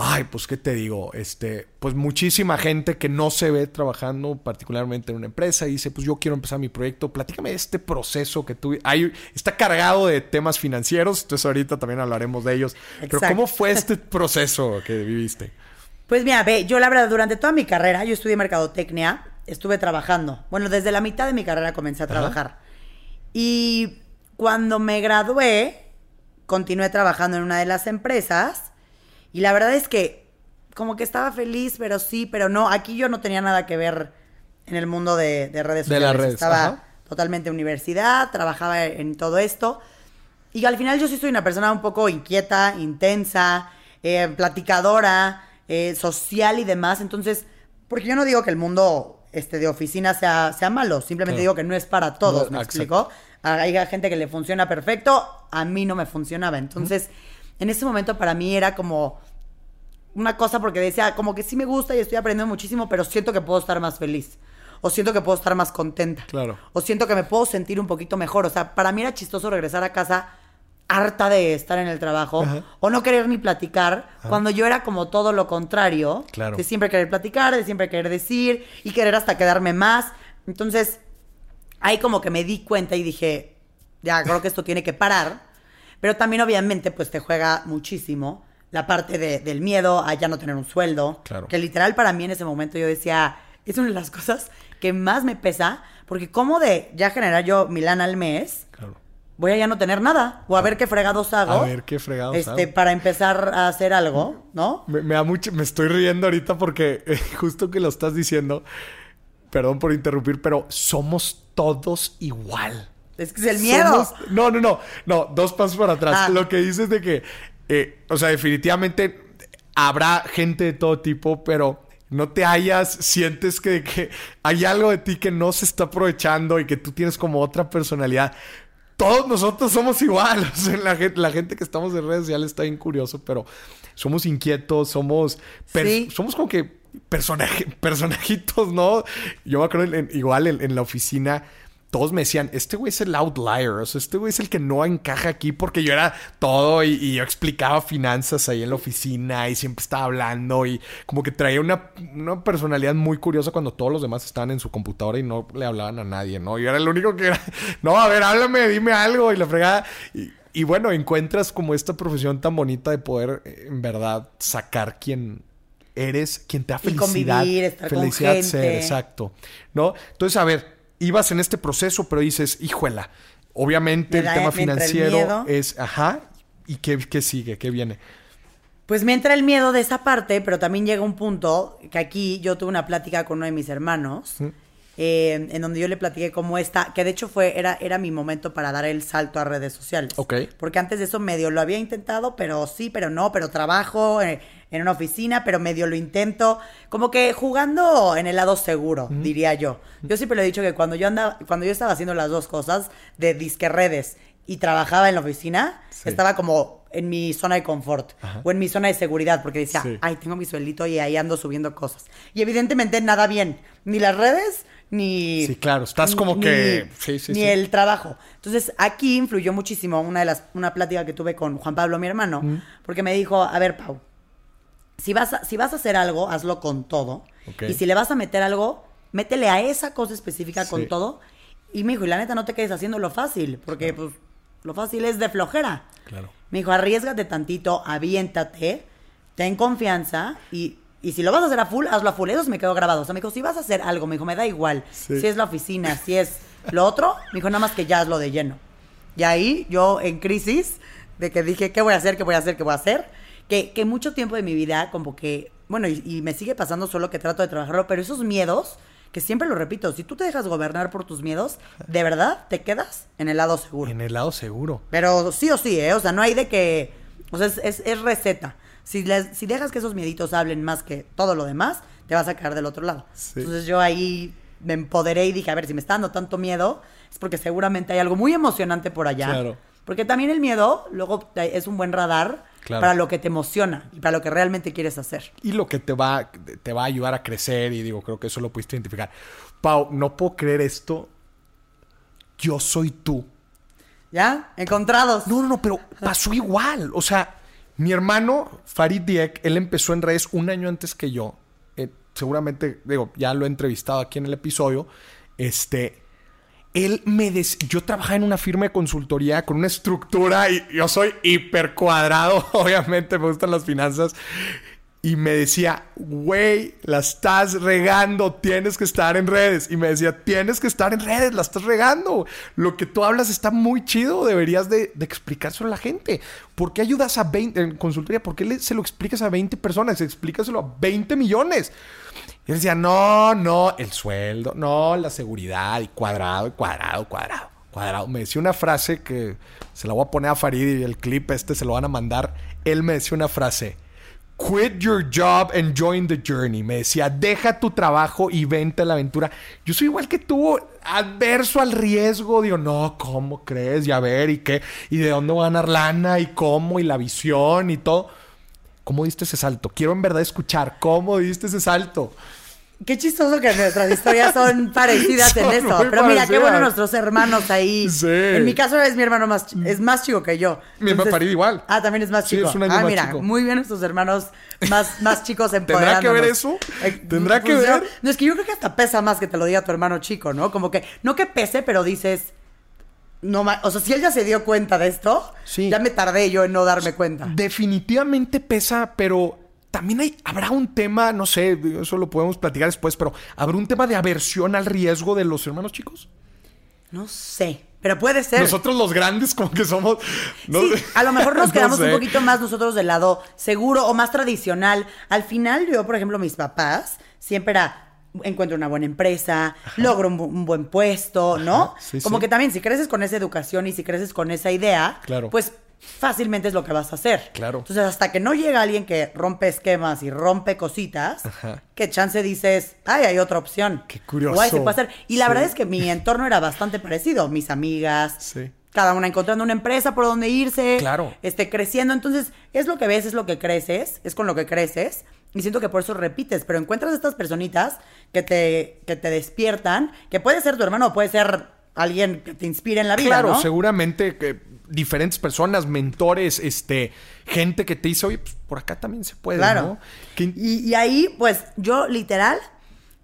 Ay, pues qué te digo, este, pues muchísima gente que no se ve trabajando particularmente en una empresa y dice, pues yo quiero empezar mi proyecto, platícame de este proceso que tú, hay, está cargado de temas financieros, entonces ahorita también hablaremos de ellos, pero. ¿cómo fue este [LAUGHS] proceso que viviste? Pues mira, ve, yo la verdad, durante toda mi carrera, yo estudié mercadotecnia, estuve trabajando. Bueno, desde la mitad de mi carrera comencé a trabajar. Y cuando me gradué, continué trabajando en una de las empresas. Y la verdad es que como que estaba feliz, pero sí, pero no. Aquí yo no tenía nada que ver en el mundo de, de redes De sociales. las redes, Estaba ajá. totalmente en universidad, trabajaba en todo esto. Y al final yo sí soy una persona un poco inquieta, intensa, eh, platicadora, eh, social y demás. Entonces, porque yo no digo que el mundo este, de oficina sea, sea malo, simplemente Claro. digo que no es para todos, No, ¿me exacto. explico? Hay gente que le funciona perfecto, a mí no me funcionaba. Entonces, en ese momento para mí era como una cosa porque decía, como que sí me gusta y estoy aprendiendo muchísimo, pero siento que puedo estar más feliz. O siento que puedo estar más contenta. Claro. O siento que me puedo sentir un poquito mejor. O sea, para mí era chistoso regresar a casa harta de estar en el trabajo Ajá. o no querer ni platicar, cuando yo era como todo lo contrario, Claro. de siempre querer platicar, de siempre querer decir y querer hasta quedarme más. Entonces, ahí como que me di cuenta y dije, ya creo que esto tiene que parar. Pero también obviamente pues te juega muchísimo la parte de- del miedo a ya no tener un sueldo. Claro. Que literal para mí en ese momento yo decía, es una de las [LAUGHS] cosas que más me pesa, porque como de ya generar yo mi lana al mes. Voy a ya no tener nada. O a ver qué fregados hago. A ver qué fregados este, hago. Para empezar a hacer algo, ¿no? Me, me da mucho, me estoy riendo ahorita porque [LAUGHS] eh, justo que lo estás diciendo, perdón por interrumpir, pero somos todos igual. Es que es el miedo. Somos- no, no, no. No, dos pasos para atrás. Ah. Lo que dices de que, eh, o sea, definitivamente habrá gente de todo tipo, pero no te hallas, sientes que, que hay algo de ti que no se está aprovechando y que tú tienes como otra personalidad. Todos nosotros somos igual. [LAUGHS] O sea, la, gente, la gente que estamos en redes sociales está bien curioso, pero somos inquietos, somos, Sí. somos como que personaje, [LAUGHS] personajitos, ¿no? Yo me acuerdo en- igual en, en la oficina, todos me decían, este güey es el outlier, o sea, este güey es el que no encaja aquí porque yo era todo y, y yo explicaba finanzas ahí en la oficina y siempre estaba hablando y como que traía una, una personalidad muy curiosa cuando todos los demás estaban en su computadora y no le hablaban a nadie, ¿no? Yo era el único que era, [LAUGHS] no, a ver, háblame, dime algo y la fregada. Y, y bueno, encuentras como esta profesión tan bonita de poder eh, en verdad sacar quien eres, quien te da Y felicidad. convivir, estar con felicidad gente. ser, exacto. ¿No? Entonces, a ver, ibas en este proceso, pero dices, híjuela, obviamente Me el tema el financiero es, ajá, ¿y qué, qué sigue? ¿Qué viene? Pues me entra el miedo de esa parte, pero también llega un punto que aquí yo tuve una plática con uno de mis hermanos, eh, en donde yo le platiqué cómo está, que de hecho fue, era, era mi momento para dar el salto a redes sociales. Ok. Porque antes de eso medio lo había intentado, pero sí, pero no, pero trabajo eh, en una oficina, pero medio lo intento. Como que jugando en el lado seguro, diría yo. Yo siempre le he dicho que cuando yo andaba, cuando yo estaba haciendo las dos cosas, de disque redes y trabajaba en la oficina, Sí. estaba como en mi zona de confort o en mi zona de seguridad, porque decía, Sí. ay, tengo mi sueldito y ahí ando subiendo cosas. Y evidentemente nada bien, ni las redes, ni... Sí, claro, estás como ni- que- sí, sí, ni el trabajo. Entonces, aquí influyó muchísimo una de las una plática que tuve con Juan Pablo, mi hermano, porque me dijo, a ver, Pau, si vas a, si vas a hacer algo, hazlo con todo. Ok. Y si le vas a meter algo, métele a esa cosa específica Sí. con todo. Y me dijo, y la neta no te quedes haciendo lo fácil, porque pues lo fácil es de flojera. Claro. Me dijo, arriesgate tantito, aviéntate, ten confianza y, y si lo vas a hacer a full, hazlo a full. Eso me quedó grabado. O sea, me dijo, si vas a hacer algo, me dijo, me da igual. Sí. Si es la oficina, si es lo otro, me dijo, nada más que ya hazlo de lleno. Y ahí yo en crisis, de que dije, ¿qué voy a hacer? ¿Qué voy a hacer? ¿Qué voy a hacer? Que, que mucho tiempo de mi vida, como que, bueno, y, y me sigue pasando solo que trato de trabajarlo, pero esos miedos, que siempre lo repito, si tú te dejas gobernar por tus miedos, de verdad te quedas en el lado seguro. En el lado seguro. Pero sí o sí, ¿eh? O sea, no hay de que... O sea, es, es- es receta. Si, les- si dejas que esos mieditos hablen más que todo lo demás, te vas a caer del otro lado. Sí. Entonces yo ahí me empoderé y dije, a ver, si me está dando tanto miedo, es porque seguramente hay algo muy emocionante por allá. Claro. Porque también el miedo, luego es un buen radar Claro. para lo que te emociona y para lo que realmente quieres hacer. Y lo que te va, te va a ayudar a crecer, y digo, creo que eso lo pudiste identificar. Pau, no puedo creer esto. Yo soy tú. ¿Ya? Encontrados. No, no, no, pero pasó igual. O sea, mi hermano Farid Diek, él empezó en redes un año antes que yo. Eh, seguramente, digo, ya lo he entrevistado aquí en el episodio. Este, él me des... Yo trabajaba en una firma de consultoría con una estructura y yo soy hiper cuadrado, [LAUGHS] obviamente, me gustan las finanzas. Y me decía, güey, la estás regando, tienes que estar en redes. Y me decía, tienes que estar en redes, la estás regando. Lo que tú hablas está muy chido, deberías de, explicárselo a la gente. ¿Por qué ayudas a 20 en consultoría? ¿Por qué se lo explicas a 20 personas? Explícaselo a 20 millones. Y él decía, no, no, el sueldo, no, la seguridad, y cuadrado, y cuadrado, cuadrado, cuadrado. Me decía una frase que se la voy a poner a Farid y el clip este se lo van a mandar. Él me decía una frase. Quit your job and join the journey. Me decía, deja tu trabajo y vente a la aventura. Yo soy igual que tú, adverso al riesgo. Digo, no, ¿cómo crees? Y a ver, ¿y qué? ¿Y de dónde voy a ganar lana? ¿Y cómo? ¿Y la visión? Y todo. ¿Cómo diste ese salto? Quiero en verdad escuchar cómo diste ese salto. Qué chistoso que nuestras historias son [LAUGHS] parecidas en eso. Pero mira, qué bueno nuestros hermanos ahí. Sí. En mi caso es mi hermano más, es más chico que yo. Mi hermano Farid igual. Ah, también es más Sí, chico. es un año ah, más mira, chico. muy bien nuestros hermanos más, más chicos [LAUGHS] ¿Tendrá que ver eso? Eh, ¿Tendrá que yo- ver? No, es que yo creo que hasta pesa más que te lo diga tu hermano chico, ¿no? Como que, no que pese, pero dices... No, o sea, si él ya se dio cuenta de esto, Sí. ya me tardé yo en no darme cuenta. Definitivamente pesa, pero también hay, habrá un tema, no sé, eso lo podemos platicar después, pero ¿habrá un tema de aversión al riesgo de los hermanos chicos? No sé, pero puede ser. Nosotros los grandes como que somos... no sí, sé. a lo mejor nos [LAUGHS] No quedamos un poquito más nosotros del lado seguro o más tradicional. Al final, yo, por ejemplo, mis papás siempre era encuentro una buena empresa, logro un, bu- un buen puesto, ¿no? Sí, Como sí. que también si creces con esa educación y si creces con esa idea, Claro. pues fácilmente es lo que vas a hacer. Claro. Entonces, hasta que no llega alguien que rompe esquemas y rompe cositas, Ajá. que chance dices, ay, hay otra opción. Qué curioso. O ay, se puede hacer. Y la Sí. verdad es que mi entorno era bastante parecido. Mis amigas, Sí. cada una encontrando una empresa por donde irse, Claro. este, creciendo. Entonces, es lo que ves, es lo que creces, es con lo que creces. Y siento que por eso repites, pero encuentras estas personitas que te, que te despiertan, que puede ser tu hermano o puede ser alguien que te inspire en la vida, Claro, ¿no? seguramente que diferentes personas, mentores, este, gente que te dice, oye, pues por acá también se puede, Claro. ¿no? Y, y ahí, pues, yo literal,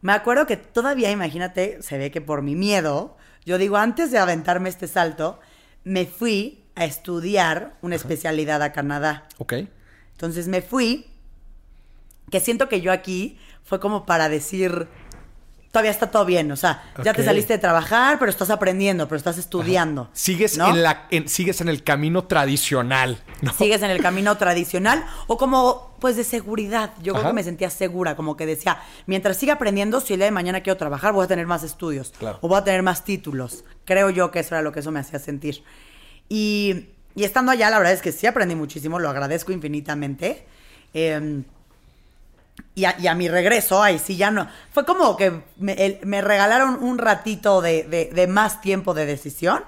me acuerdo que todavía, imagínate, se ve que por mi miedo, yo digo, antes de aventarme este salto, me fui a estudiar una especialidad a Canadá. Ok. Entonces me fui, que siento que yo aquí fue como para decir, todavía está todo bien, o sea, ya te saliste de trabajar, pero estás aprendiendo, pero estás estudiando. Sigues, ¿no? en la, en- sigues en el camino tradicional, ¿no? Sigues en el camino tradicional o como, pues, de seguridad. Yo creo que me sentía segura, como que decía, mientras siga aprendiendo, si el día de mañana quiero trabajar, voy a tener más estudios Claro. o voy a tener más títulos. Creo yo que eso era lo que eso me hacía sentir. Y, y estando allá, la verdad es que sí aprendí muchísimo, lo agradezco infinitamente. Eh, y, a, y a mi regreso, ahí sí ya no. Fue como que me, el- me regalaron un ratito de, de- de más tiempo de decisión.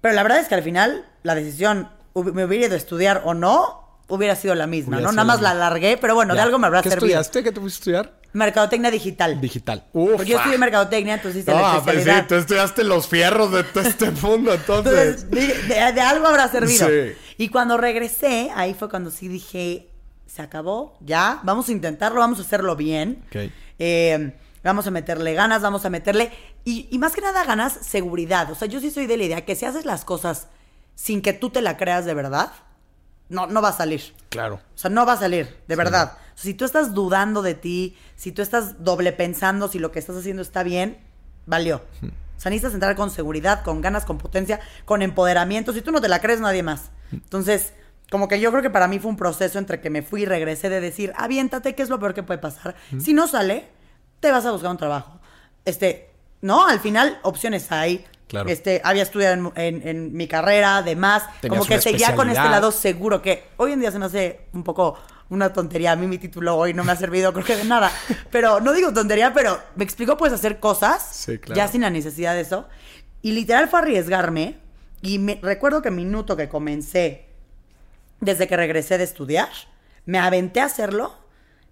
Pero la verdad es que al final la decisión, me hubiera ido a estudiar o no, hubiera sido la misma, Hubiera ¿no? Nada más la alargué, pero bueno, de algo me habrá ¿Qué servido. estudiaste? ¿Qué te fuiste a estudiar? Mercadotecnia digital. Digital. Uf, Porque yo estudié mercadotecnia, entonces hice la Ah, pues sí, especialidad. tú estudiaste los fierros de todo este [LAUGHS] mundo, entonces. De- de algo habrá servido. Sí. Y cuando regresé, ahí fue cuando sí dije, se acabó, ya, vamos a intentarlo, vamos a hacerlo bien. Eh, vamos a meterle ganas, vamos a meterle, y, y más que nada ganas, seguridad. O sea, yo sí soy de la idea que si haces las cosas sin que tú te la creas de verdad, no, no va a salir. Claro. O sea, no va a salir, de verdad. O sea, si tú estás dudando de ti, si tú estás doble pensando si lo que estás haciendo está bien, valió. O sea, necesitas entrar con seguridad, con ganas, con potencia, con empoderamiento. Si tú no te la crees, nadie más. Entonces, como que yo creo que para mí fue un proceso entre que me fui y regresé de decir, aviéntate, ¿qué es lo peor que puede pasar? Si no sale, te vas a buscar un trabajo. Este, no, al final opciones hay. Claro. Este, había estudiado en, en- en mi carrera, además, Tenías como que seguía con este lado seguro que hoy en día se me hace un poco una tontería. A mí mi título hoy no me ha servido, [LAUGHS] creo que de nada. Pero no digo tontería, pero me explicó, puedes hacer cosas Sí, claro. ya sin la necesidad de eso. Y literal fue arriesgarme. Y me, recuerdo que minuto que comencé, desde que regresé de estudiar, me aventé a hacerlo,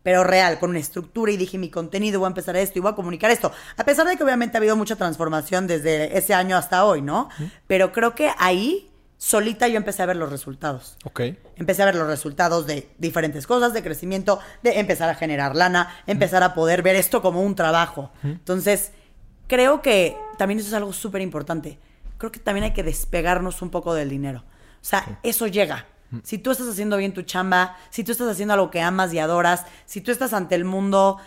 pero real, con una estructura y dije mi contenido, voy a empezar esto y voy a comunicar esto. A pesar de que obviamente ha habido mucha transformación desde ese año hasta hoy, ¿no? Pero creo que ahí, solita yo empecé a ver los resultados. Ok. Empecé a ver los resultados de diferentes cosas, de crecimiento, de empezar a generar lana, empezar a poder ver esto como un trabajo. Entonces, creo que también eso es algo súper importante. Creo que también hay que despegarnos un poco del dinero. O sea, eso llega. Si tú estás haciendo bien tu chamba, si tú estás haciendo algo que amas y adoras, si tú estás ante el mundo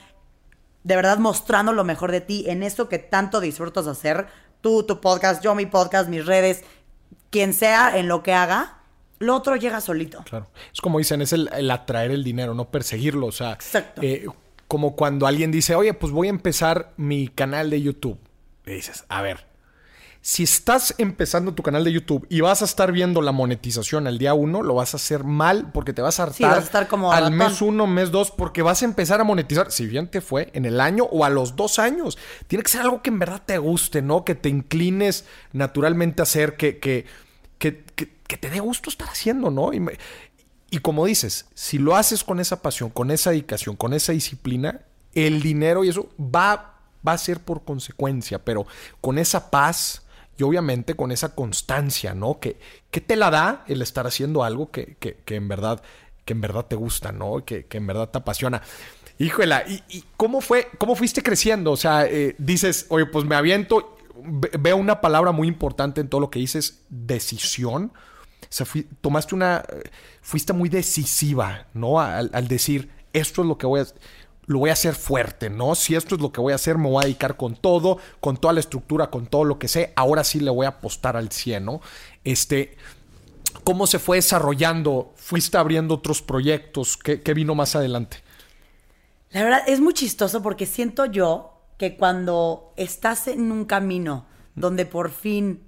de verdad mostrando lo mejor de ti en eso que tanto disfrutas hacer, tú, tu podcast, yo mi podcast, mis redes, quien sea en lo que haga, lo otro llega solito. Claro. Es como dicen, es el, el atraer el dinero, no perseguirlo. O sea, Exacto. eh, como cuando alguien dice, oye, pues voy a empezar mi canal de YouTube. Y dices, a ver, si estás empezando tu canal de YouTube y vas a estar viendo la monetización al día uno, lo vas a hacer mal porque te vas a hartar Sí, vas a estar como al ratón. mes uno, mes dos, porque vas a empezar a monetizar, si bien te fue en el año o a los dos años. Tiene que ser algo que en verdad te guste, ¿no? Que te inclines naturalmente a hacer, que, que, que, te dé gusto estar haciendo, ¿no? Y, me- y como dices, si lo haces con esa pasión, con esa dedicación, con esa disciplina, el dinero y eso va, va a ser por consecuencia, pero con esa paz y obviamente con esa constancia, ¿no? Que, que te la da el estar haciendo algo que, que- que en verdad que en verdad te gusta, ¿no? Que, que en verdad te apasiona. Híjola, ¿y, y cómo fue, cómo fuiste creciendo? O sea, eh, dices, oye, pues me aviento, ve- veo una palabra muy importante en todo lo que dices, decisión. O sea, fui- tomaste una, eh, fuiste muy decisiva, ¿no? Al, al decir, esto es lo que voy a, lo voy a hacer fuerte, ¿no? Si esto es lo que voy a hacer, me voy a dedicar con todo, con toda la estructura, con todo lo que sé, ahora sí le voy a apostar al 100, ¿no? Este, ¿cómo se fue desarrollando? ¿Fuiste abriendo otros proyectos? ¿Qué, qué vino más adelante? La verdad es muy chistoso porque siento yo que cuando estás en un camino donde por fin,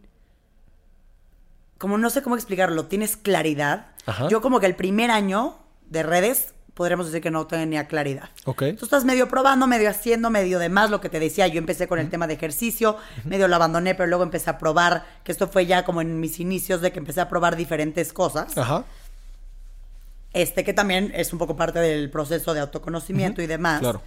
como no sé cómo explicarlo, tienes claridad. Ajá. Yo como que el primer año de redes podríamos decir que no tenía claridad. Ok. Tú estás medio probando, medio haciendo, medio demás, lo que te decía. Yo empecé con el tema de ejercicio, medio lo abandoné, pero luego empecé a probar, que esto fue ya como en mis inicios de que empecé a probar diferentes cosas. Ajá. Este que también es un poco parte del proceso de autoconocimiento y demás. Claro.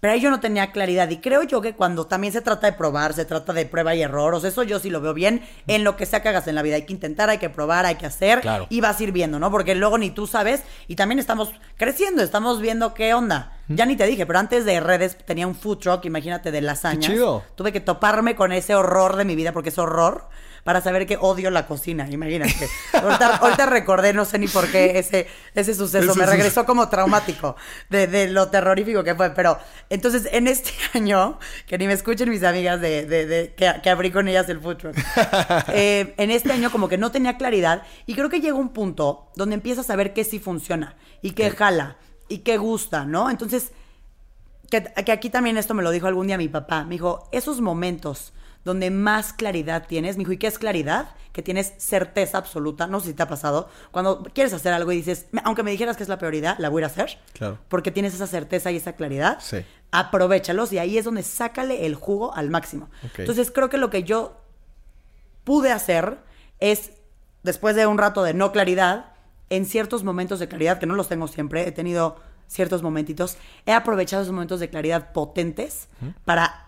Pero ahí yo no tenía claridad y creo yo que cuando también se trata de probar, se trata de prueba y error, o sea, eso yo sí lo veo bien en lo que sea que hagas en la vida. Hay que intentar, hay que probar, hay que hacer Claro. y vas a ir viendo, ¿no? Porque luego ni tú sabes y también estamos creciendo, estamos viendo qué onda. Ya ni te dije, pero antes de redes tenía un food truck, imagínate, de lasañas. chido. Tuve que toparme con ese horror de mi vida porque es horror para saber que odio la cocina, imagínate. ahorita, ahorita recordé, no sé ni por qué ese, ese suceso me regresó como traumático de, de lo terrorífico que fue. Pero entonces en este [LAUGHS] año, que ni me escuchen mis amigas de, de- de- que, que abrí con ellas el food truck, [LAUGHS] eh, en este año como que no tenía claridad y creo que llega un punto donde empiezas a ver qué sí funciona y qué jala y qué gusta, ¿no? Entonces, que, que aquí también esto me lo dijo algún día mi papá. Me dijo, esos momentos donde más claridad tienes, me dijo, ¿y qué es claridad? Que tienes certeza absoluta, no sé si te ha pasado, cuando quieres hacer algo y dices, "Me- aunque me dijeras que es la prioridad, la voy a ir a hacer. Claro. Porque tienes esa certeza y esa claridad. Sí. Aprovechalos y ahí es donde sácale el jugo al máximo. Entonces creo que lo que yo pude hacer es, después de un rato de no claridad, en ciertos momentos de claridad, que no los tengo siempre, he tenido ciertos momentitos, he aprovechado esos momentos de claridad potentes para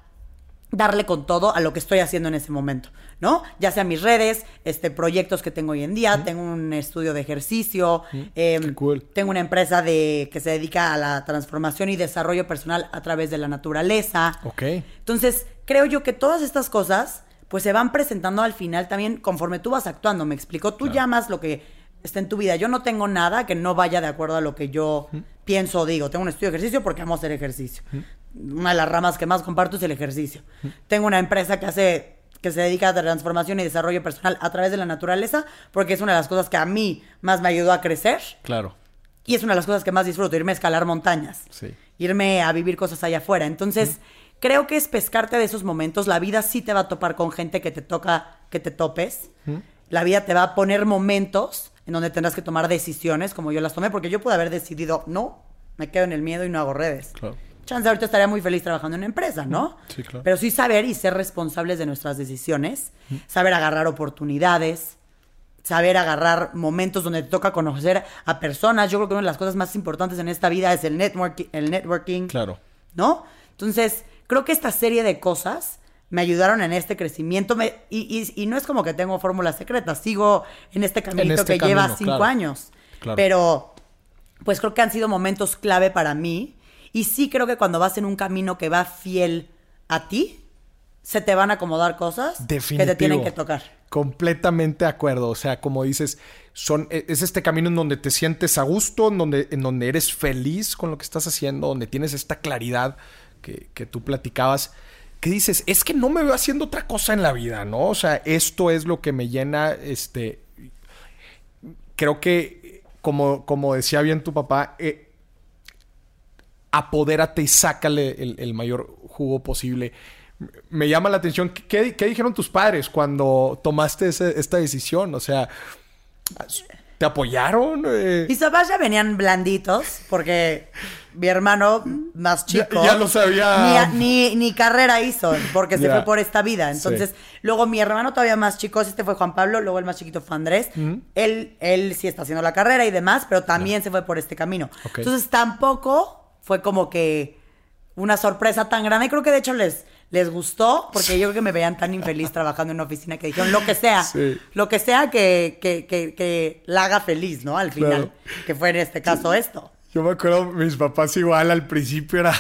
darle con todo a lo que estoy haciendo en ese momento, ¿no? Ya sea mis redes, este, proyectos que tengo hoy en día, tengo un estudio de ejercicio, em, Qué cool. tengo una empresa de, que se dedica a la transformación y desarrollo personal a través de la naturaleza. Ok. Entonces, creo yo que todas estas cosas, pues se van presentando al final también conforme tú vas actuando. Me explico. Tú llamas lo que está en tu vida. Yo no tengo nada que no vaya de acuerdo a lo que yo pienso o digo. Tengo un estudio de ejercicio porque amo hacer ejercicio. Una de las ramas que más comparto es el ejercicio. Tengo una empresa que hace que se dedica a transformación y desarrollo personal a través de la naturaleza, porque es una de las cosas que a mí más me ayudó a crecer Claro. y es una de las cosas que más disfruto, irme a escalar montañas Sí. irme a vivir cosas allá afuera. Entonces, creo que es pescarte de esos momentos. La vida sí te va a topar con gente que te toca que te topes. La vida te va a poner momentos en donde tendrás que tomar decisiones, como yo las tomé, porque yo pude haber decidido, no, me quedo en el miedo y no hago redes. Claro. Chance ahorita estaría muy feliz trabajando en una empresa, ¿no? Sí, claro. Pero sí saber y ser responsables de nuestras decisiones, saber agarrar oportunidades, saber agarrar momentos donde te toca conocer a personas. Yo creo que una de las cosas más importantes en esta vida es el networking, el networking, Claro. ¿no? Entonces, creo que esta serie de cosas me ayudaron en este crecimiento me- y, y- y no es como que tengo fórmulas secretas, sigo en este caminito este que lleva cinco claro. años. Claro. Pero, pues creo que han sido momentos clave para mí y sí creo que cuando vas en un camino que va fiel a ti, se te van a acomodar cosas Definitivo. que te tienen que tocar. Completamente de acuerdo. O sea, como dices, son, e- es este camino en donde te sientes a gusto, en donde, en donde eres feliz con lo que estás haciendo, donde tienes esta claridad que, que tú platicabas. Que dices, es que no me veo haciendo otra cosa en la vida, ¿no? O sea, esto es lo que me llena, este. Creo que, como, como decía bien tu papá, eh, apodérate y sácale el, el mayor jugo posible. Me llama la atención, ¿qué, qué dijeron tus padres cuando tomaste ese- esta decisión? O sea, ¿te apoyaron? Eh, Mis papás ya venían blanditos porque mi hermano más chico ya lo sabía. ni, ni- ni carrera hizo porque se fue por esta vida. Entonces, Sí. luego mi hermano todavía más chico, este fue Juan Pablo, luego el más chiquito fue Andrés. él, él sí está haciendo la carrera y demás, pero también se fue por este camino. Entonces, tampoco fue como que una sorpresa tan grande. Creo que de hecho les, les gustó, porque yo creo que me veían tan infeliz [LAUGHS] trabajando en una oficina que dijeron lo que sea, Sí. lo que sea que, que, que, que la haga feliz, ¿no? Al final, Claro. que fue en este caso esto. Yo me acuerdo, mis papás igual al principio era,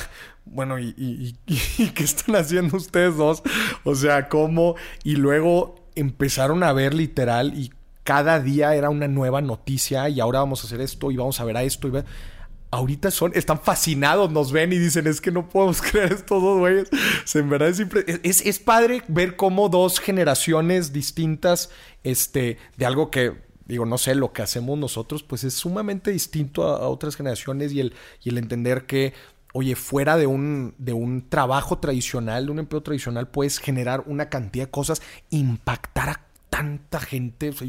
bueno, ¿y, y- y- [LAUGHS] y qué están haciendo ustedes dos? O sea, ¿cómo? Y luego empezaron a ver literal y cada día era una nueva noticia y ahora vamos a hacer esto y vamos a ver a esto y ver. Ahorita son, están fascinados, nos ven y dicen, es que no podemos [LAUGHS] creer estos dos güeyes. En verdad es, es, es- padre ver cómo dos generaciones distintas, este, de algo que, digo, no sé, lo que hacemos nosotros, pues es sumamente distinto a, otras generaciones y el, y el entender que oye, fuera de un, de un trabajo tradicional, de un empleo tradicional, puedes generar una cantidad de cosas, impactar a tanta gente. O sea,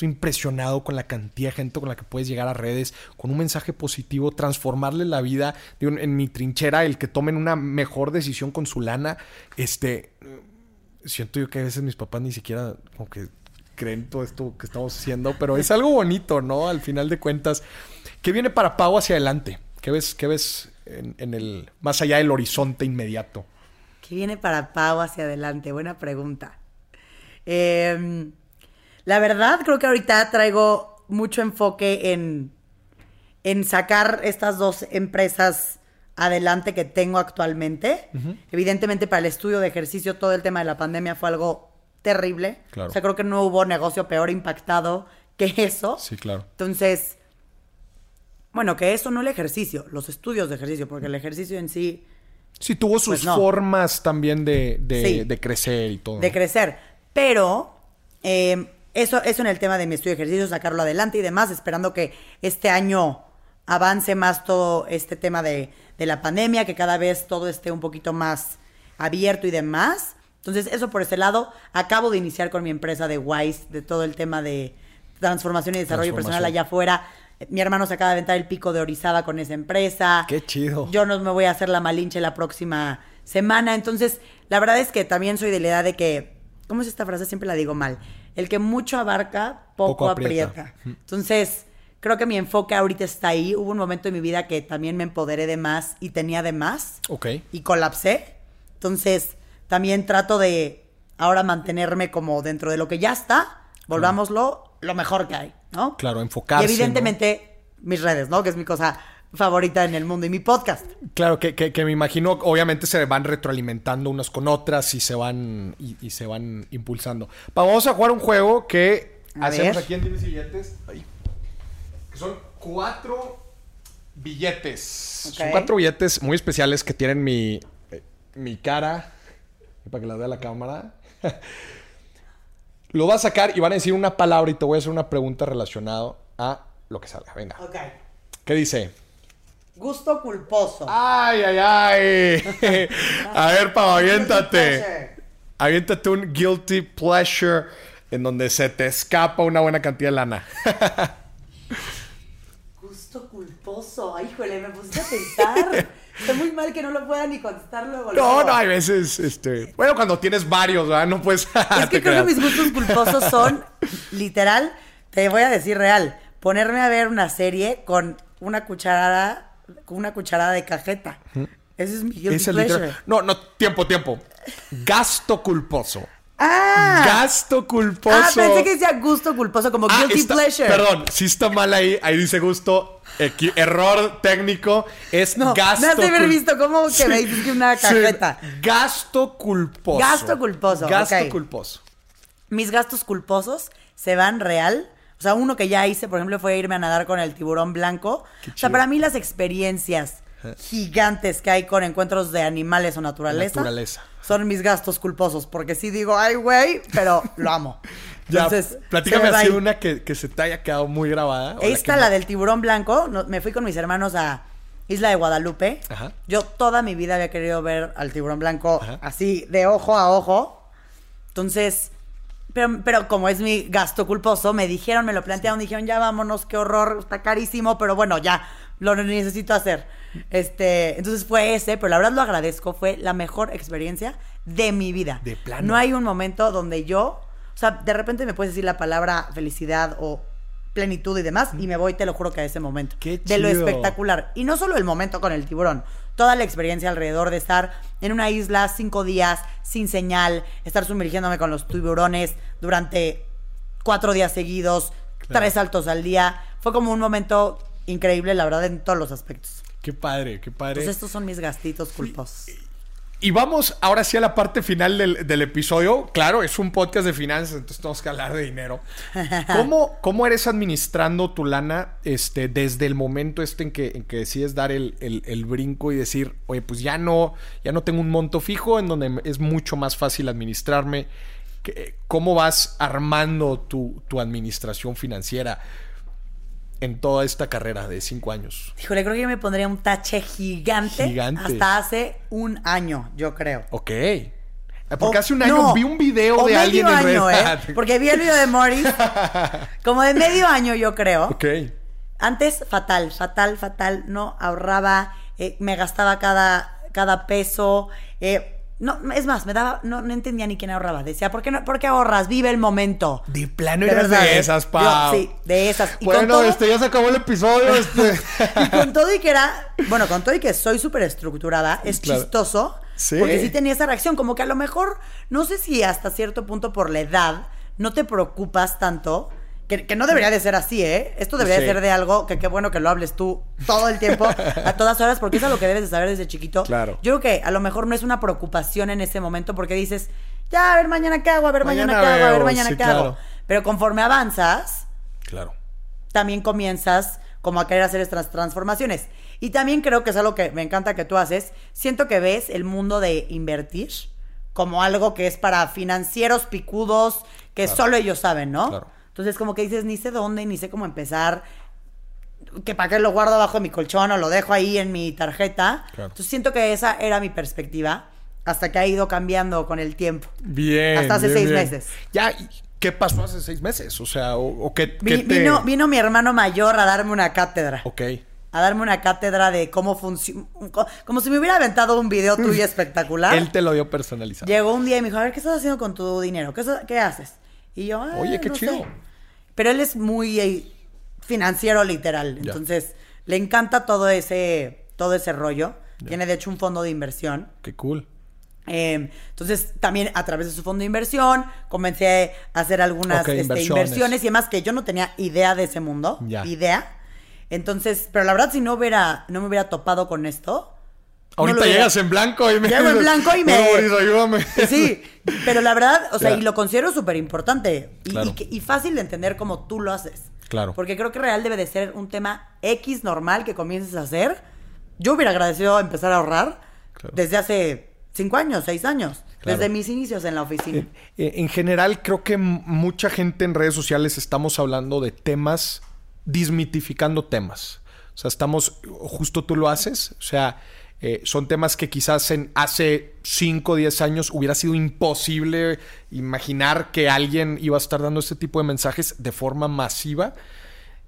estoy impresionado con la cantidad de gente con la que puedes llegar a redes, con un mensaje positivo, transformarle la vida. En mi trinchera, el que tomen una mejor decisión con su lana, este, siento yo que a veces mis papás ni siquiera como que creen todo esto que estamos haciendo, pero es algo bonito, ¿no? Al final de cuentas, ¿qué viene para Pau hacia adelante? ¿Qué ves, qué ves en, el más allá del horizonte inmediato? ¿Qué viene para Pau hacia adelante? Buena pregunta. Em, la verdad, creo que ahorita traigo mucho enfoque en, en sacar estas dos empresas adelante que tengo actualmente. Evidentemente, para el estudio de ejercicio, todo el tema de la pandemia fue algo terrible. O sea, creo que no hubo negocio peor impactado que eso. Sí, claro. Entonces, bueno, que eso no el ejercicio, los estudios de ejercicio, porque el ejercicio en sí. Sí, tuvo sus pues formas también de, de, crecer y todo. De crecer. Pero eh, eso, eso en el tema de mi estudio de ejercicio, sacarlo adelante y demás, esperando que este año avance más todo este tema de, de la pandemia, que cada vez todo esté un poquito más abierto y demás. Entonces, eso por ese lado. Acabo de iniciar con mi empresa de Wise, de todo el tema de transformación y desarrollo personal allá afuera. Mi hermano se acaba de aventar el pico de Orizaba con esa empresa. Qué chido. Yo no me voy a hacer la malinche la próxima semana. Entonces, la verdad es que también soy de la edad de que, ¿cómo es esta frase? Siempre la digo mal. El que mucho abarca, poco, aprieta. Entonces, creo que mi enfoque ahorita está ahí. Hubo un momento en mi vida que también me empoderé de más y tenía de más. Ok. Y colapsé. Entonces, también trato de ahora mantenerme como dentro de lo que ya está. Volvámoslo lo mejor que hay, ¿no? Claro, enfocarse. Y evidentemente mis redes, ¿no? Que es mi cosa favorita en el mundo y mi podcast. Claro, que, que, me imagino, obviamente se van retroalimentando unas con otras y se van, y, se van impulsando. Vamos a jugar un juego que hacemos aquí en Dimes Billetes. Que son cuatro billetes. Son cuatro billetes muy especiales que tienen mi, eh, mi cara. Para que la vea la cámara. [LAUGHS] Lo va a sacar y van a decir una palabra y te voy a hacer una pregunta relacionada a lo que salga. Venga. Ok. ¿Qué dice? Gusto culposo. Ay, ay, ay. a ver, Pau, aviéntate. Aviéntate un guilty pleasure en donde se te escapa una buena cantidad de lana. [LAUGHS] Gusto culposo. Ay, híjole, me puse a pensar. Está muy mal que no lo pueda ni contestar luego. No, no, hay veces, este... Bueno, cuando tienes varios, ¿verdad? No puedes... [LAUGHS] Es que creo que mis gustos culposos son, [LAUGHS] literal, te voy a decir real, ponerme a ver una serie con una cucharada, con una cucharada de cajeta. Ese es mi guilty pleasure. No, no, tiempo, tiempo. Gasto culposo. Ah. Gasto culposo. Ah, pensé que decía gusto culposo, como ah, guilty pleasure. Perdón, si está mal ahí. Ahí dice gusto. error técnico. Es no, gasto. No has de haber visto cómo que me dices que una cajeta. Gasto culposo. Gasto culposo. Gasto culposo. Mis gastos culposos se van real. O sea, uno que ya hice, por ejemplo, fue irme a nadar con el tiburón blanco. O sea, para mí las experiencias gigantes que hay con encuentros de animales o naturaleza. Naturaleza son mis gastos culposos, porque sí digo, ay, güey, pero lo amo. [LAUGHS] Entonces, platícame así una que, se te haya quedado muy grabada. Esta, la, del tiburón blanco, me fui con mis hermanos a Isla de Guadalupe. Yo toda mi vida había querido ver al tiburón blanco así, de ojo a ojo. Entonces, pero, pero como es mi gasto culposo, me dijeron, me lo plantearon, dijeron, ya vámonos, qué horror, está carísimo, pero bueno, ya, lo necesito hacer. Este, entonces fue ese, pero la verdad lo agradezco, fue la mejor experiencia de mi vida. De plano. No hay un momento donde yo, o sea, de repente me puedes decir la palabra felicidad o plenitud y demás, y me voy, te lo juro que a ese momento. Qué De lo espectacular. Y no solo el momento con el tiburón, toda la experiencia alrededor de estar en una isla cinco días, sin señal, estar sumergiéndome con los tiburones durante cuatro días seguidos, tres saltos al día. Fue como un momento increíble, la verdad, en todos los aspectos. Qué padre, qué padre. Pues estos son mis gastitos culposos. Y vamos ahora sí a la parte final del, episodio. Claro, es un podcast de finanzas, entonces tenemos que hablar de dinero. [LAUGHS] ¿Cómo, cómo eres administrando tu lana este, desde el momento este en que, en que decides dar el, brinco y decir, oye, pues ya no, ya no tengo un monto fijo en donde es mucho más fácil administrarme? ¿Cómo vas armando tu, tu administración financiera? En toda esta carrera de cinco años? Híjole, creo que yo me pondría un tache gigante, Gigante. hasta hace un año, yo creo. Ok. Eh, Porque O- hace un año no, vi un video de medio alguien en año. ¿eh? [LAUGHS] Porque vi el video de Morris. [LAUGHS] como de medio año, yo creo. Ok. Antes, fatal, fatal, fatal. No ahorraba, eh, me gastaba cada, cada peso. eh, no, es más, me daba, no, no entendía ni quién ahorraba. Decía, ¿por qué, no, ¿por qué ahorras? Vive el momento. De plano De verdad, de ¿eh? esas, pa. sí, de esas. Y bueno, todo- este ya se acabó el episodio. Este. [LAUGHS] y con todo y que era, bueno, con todo y que soy súper estructurada, es Claro. chistoso. Sí. Porque sí tenía esa reacción, como que a lo mejor, no sé si hasta cierto punto por la edad, no te preocupas tanto. Que, que no debería de ser así, ¿eh? Esto debería Sí. ser de algo que qué bueno que lo hables tú todo el tiempo, a todas horas, porque es algo que debes de saber desde chiquito. Claro. Yo creo que a lo mejor no es una preocupación en ese momento porque dices, ya, a ver mañana qué hago, a ver mañana, Mañana qué hago, a ver mañana sí, qué claro. hago. Pero conforme avanzas, Claro. también comienzas como a querer hacer estas transformaciones. Y también creo que es algo que me encanta que tú haces. Siento que ves el mundo de invertir como algo que es para financieros picudos que solo ellos saben, ¿no? Claro. Entonces como que dices, ni sé dónde, ni sé cómo empezar. Que para qué lo guardo abajo de mi colchón o lo dejo ahí en mi tarjeta. Claro. Entonces siento que esa era mi perspectiva hasta que ha ido cambiando con el tiempo. Bien. Hasta hace bien, seis bien. meses. Ya, ¿y ¿qué pasó hace seis meses? O sea, o, o qué, Vi- qué te- vino, vino mi hermano mayor a darme una cátedra. Ok. a darme una cátedra de cómo funciona. Como si me hubiera aventado un video tuyo [LAUGHS] espectacular. Él te lo dio personalizado. Llegó un día y me dijo, a ver, ¿qué estás haciendo con tu dinero? ¿Qué, so- qué haces? Y yo, "Ah, Oye, qué no chido. sé". Pero él es muy eh, financiero literal. Entonces, le encanta todo ese, todo ese rollo. Tiene, de hecho, un fondo de inversión. Qué cool. Eh, entonces, también a través de su fondo de inversión, comencé a hacer algunas este, inversiones. y demás que yo no tenía idea de ese mundo. Idea. Entonces, pero la verdad, si no hubiera, no me hubiera topado con esto. No Ahorita hubiera- llegas en blanco y me Llego en blanco y me- No, Boris, ayúdame. [LAUGHS] Sí, pero la verdad, o sea, Ya. y lo considero súper importante y, Claro. y y fácil de entender como tú lo haces. Claro. Porque creo que real debe de ser un tema X normal que comiences a hacer. Yo hubiera agradecido empezar a ahorrar Claro. desde hace cinco años, seis años, Claro. desde mis inicios en la oficina. Eh, En general, creo que mucha gente en redes sociales estamos hablando de temas, desmitificando temas. O sea, estamos, justo tú lo haces, o sea, eh, son temas que quizás en hace 5 o 10 años hubiera sido imposible imaginar que alguien iba a estar dando este tipo de mensajes de forma masiva.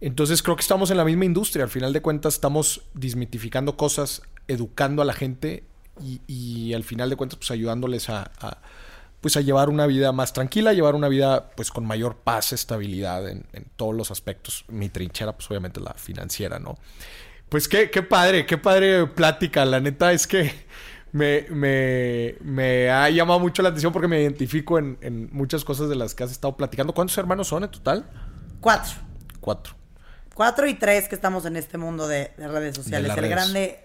Entonces creo que estamos en la misma industria. Al final de cuentas estamos desmitificando cosas, educando a la gente y, al final de cuentas pues ayudándoles a, a, pues a llevar una vida más tranquila, llevar una vida pues con mayor paz, estabilidad en, en todos los aspectos. Mi trinchera pues obviamente la financiera, ¿no? Pues qué, qué padre, qué padre plática. La neta es que me, me, me ha llamado mucho la atención porque me identifico en, en muchas cosas de las que has estado platicando. ¿Cuántos hermanos son en total? Cuatro. Cuatro. Cuatro y tres que estamos en este mundo de, de redes sociales. las El redes. grande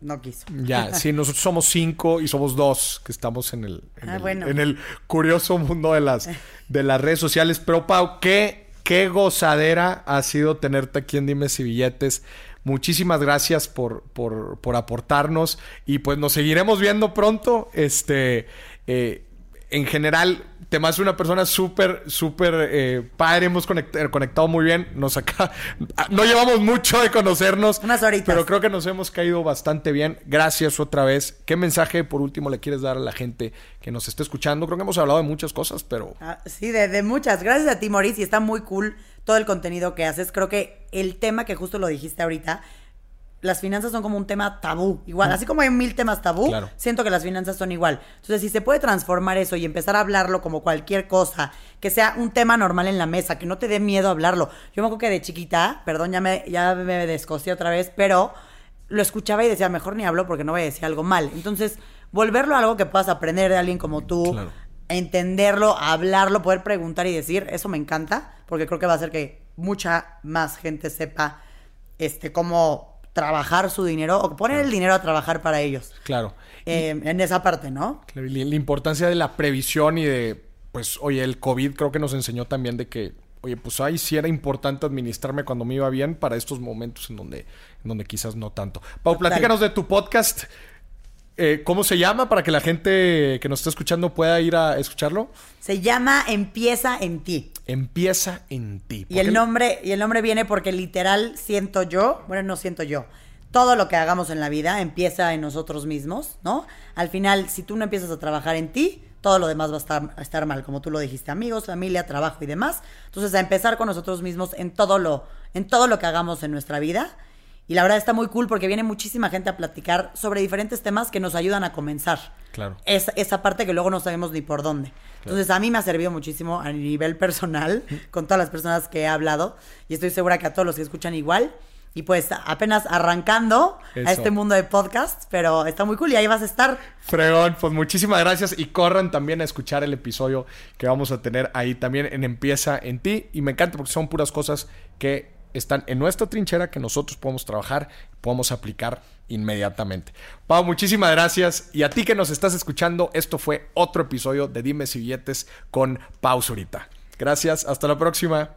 no quiso. Ya, [LAUGHS] sí, nosotros somos cinco y somos dos que estamos en el, en, Ah, el, bueno. en el curioso mundo de las, de las redes sociales. Pero Pau, qué, qué gozadera ha sido tenerte aquí en Dimes y Billetes. Muchísimas gracias por, por, por aportarnos y pues nos seguiremos viendo pronto. Este, eh, en general, te más una persona súper, súper eh, padre. Hemos conect- conectado muy bien. Nos acá, [LAUGHS] no llevamos mucho de conocernos. Unas horitas. Pero creo que nos hemos caído bastante bien. Gracias otra vez. ¿Qué mensaje por último le quieres dar a la gente que nos está escuchando? Creo que hemos hablado de muchas cosas, pero Ah, sí, de, de muchas. Gracias a ti, Maurice. Y está muy cool todo el contenido que haces. Creo que el tema que justo lo dijiste ahorita, las finanzas son como un tema tabú. Igual, así como hay mil temas tabú, Claro. siento que las finanzas son igual. Entonces, si se puede transformar eso y empezar a hablarlo como cualquier cosa, que sea un tema normal en la mesa, que no te dé miedo hablarlo. Yo me acuerdo que de chiquita, perdón, ya me, ya me descosí otra vez, pero lo escuchaba y decía, mejor ni hablo porque no voy a decir algo mal. Entonces, volverlo a algo que puedas aprender de alguien como tú, Claro. entenderlo, hablarlo, poder preguntar y decir, eso me encanta, porque creo que va a hacer que mucha más gente sepa este cómo trabajar su dinero o poner el dinero a trabajar para ellos. claro. Eh, en esa parte, ¿no? Claro, y La importancia de la previsión y de, pues, oye, el COVID creo que nos enseñó también de que, oye, pues ahí sí era importante administrarme cuando me iba bien para estos momentos en donde, en donde quizás no tanto. Pau, platícanos de tu podcast. Eh, ¿Cómo se llama para que la gente que nos está escuchando pueda ir a escucharlo? Se llama Empieza en ti. Empieza en ti. Y el nombre, y el nombre viene porque literal siento yo, bueno, no siento yo. Todo lo que hagamos en la vida empieza en nosotros mismos, ¿no? Al final, si tú no empiezas a trabajar en ti, todo lo demás va a estar, a estar mal, como tú lo dijiste, amigos, familia, trabajo y demás. Entonces, a empezar con nosotros mismos en todo lo, en todo lo que hagamos en nuestra vida. Y la verdad está muy cool porque viene muchísima gente a platicar sobre diferentes temas que nos ayudan a comenzar. Claro. Es, esa parte que luego no sabemos ni por dónde. Entonces, a mí me ha servido muchísimo a nivel personal [LAUGHS] con todas las personas que he hablado. Y estoy segura que a todos los que escuchan igual. Y pues apenas arrancando Eso. a este mundo de podcast, pero está muy cool y ahí vas a estar. Fregón, pues muchísimas gracias y corran también a escuchar el episodio que vamos a tener ahí también en Empieza en ti y me encanta porque son puras cosas que están en nuestra trinchera que nosotros podemos trabajar, podemos aplicar inmediatamente. Pau, muchísimas gracias y a ti que nos estás escuchando, esto fue otro episodio de Dime si billetes con Pau Zurita. Gracias, hasta la próxima.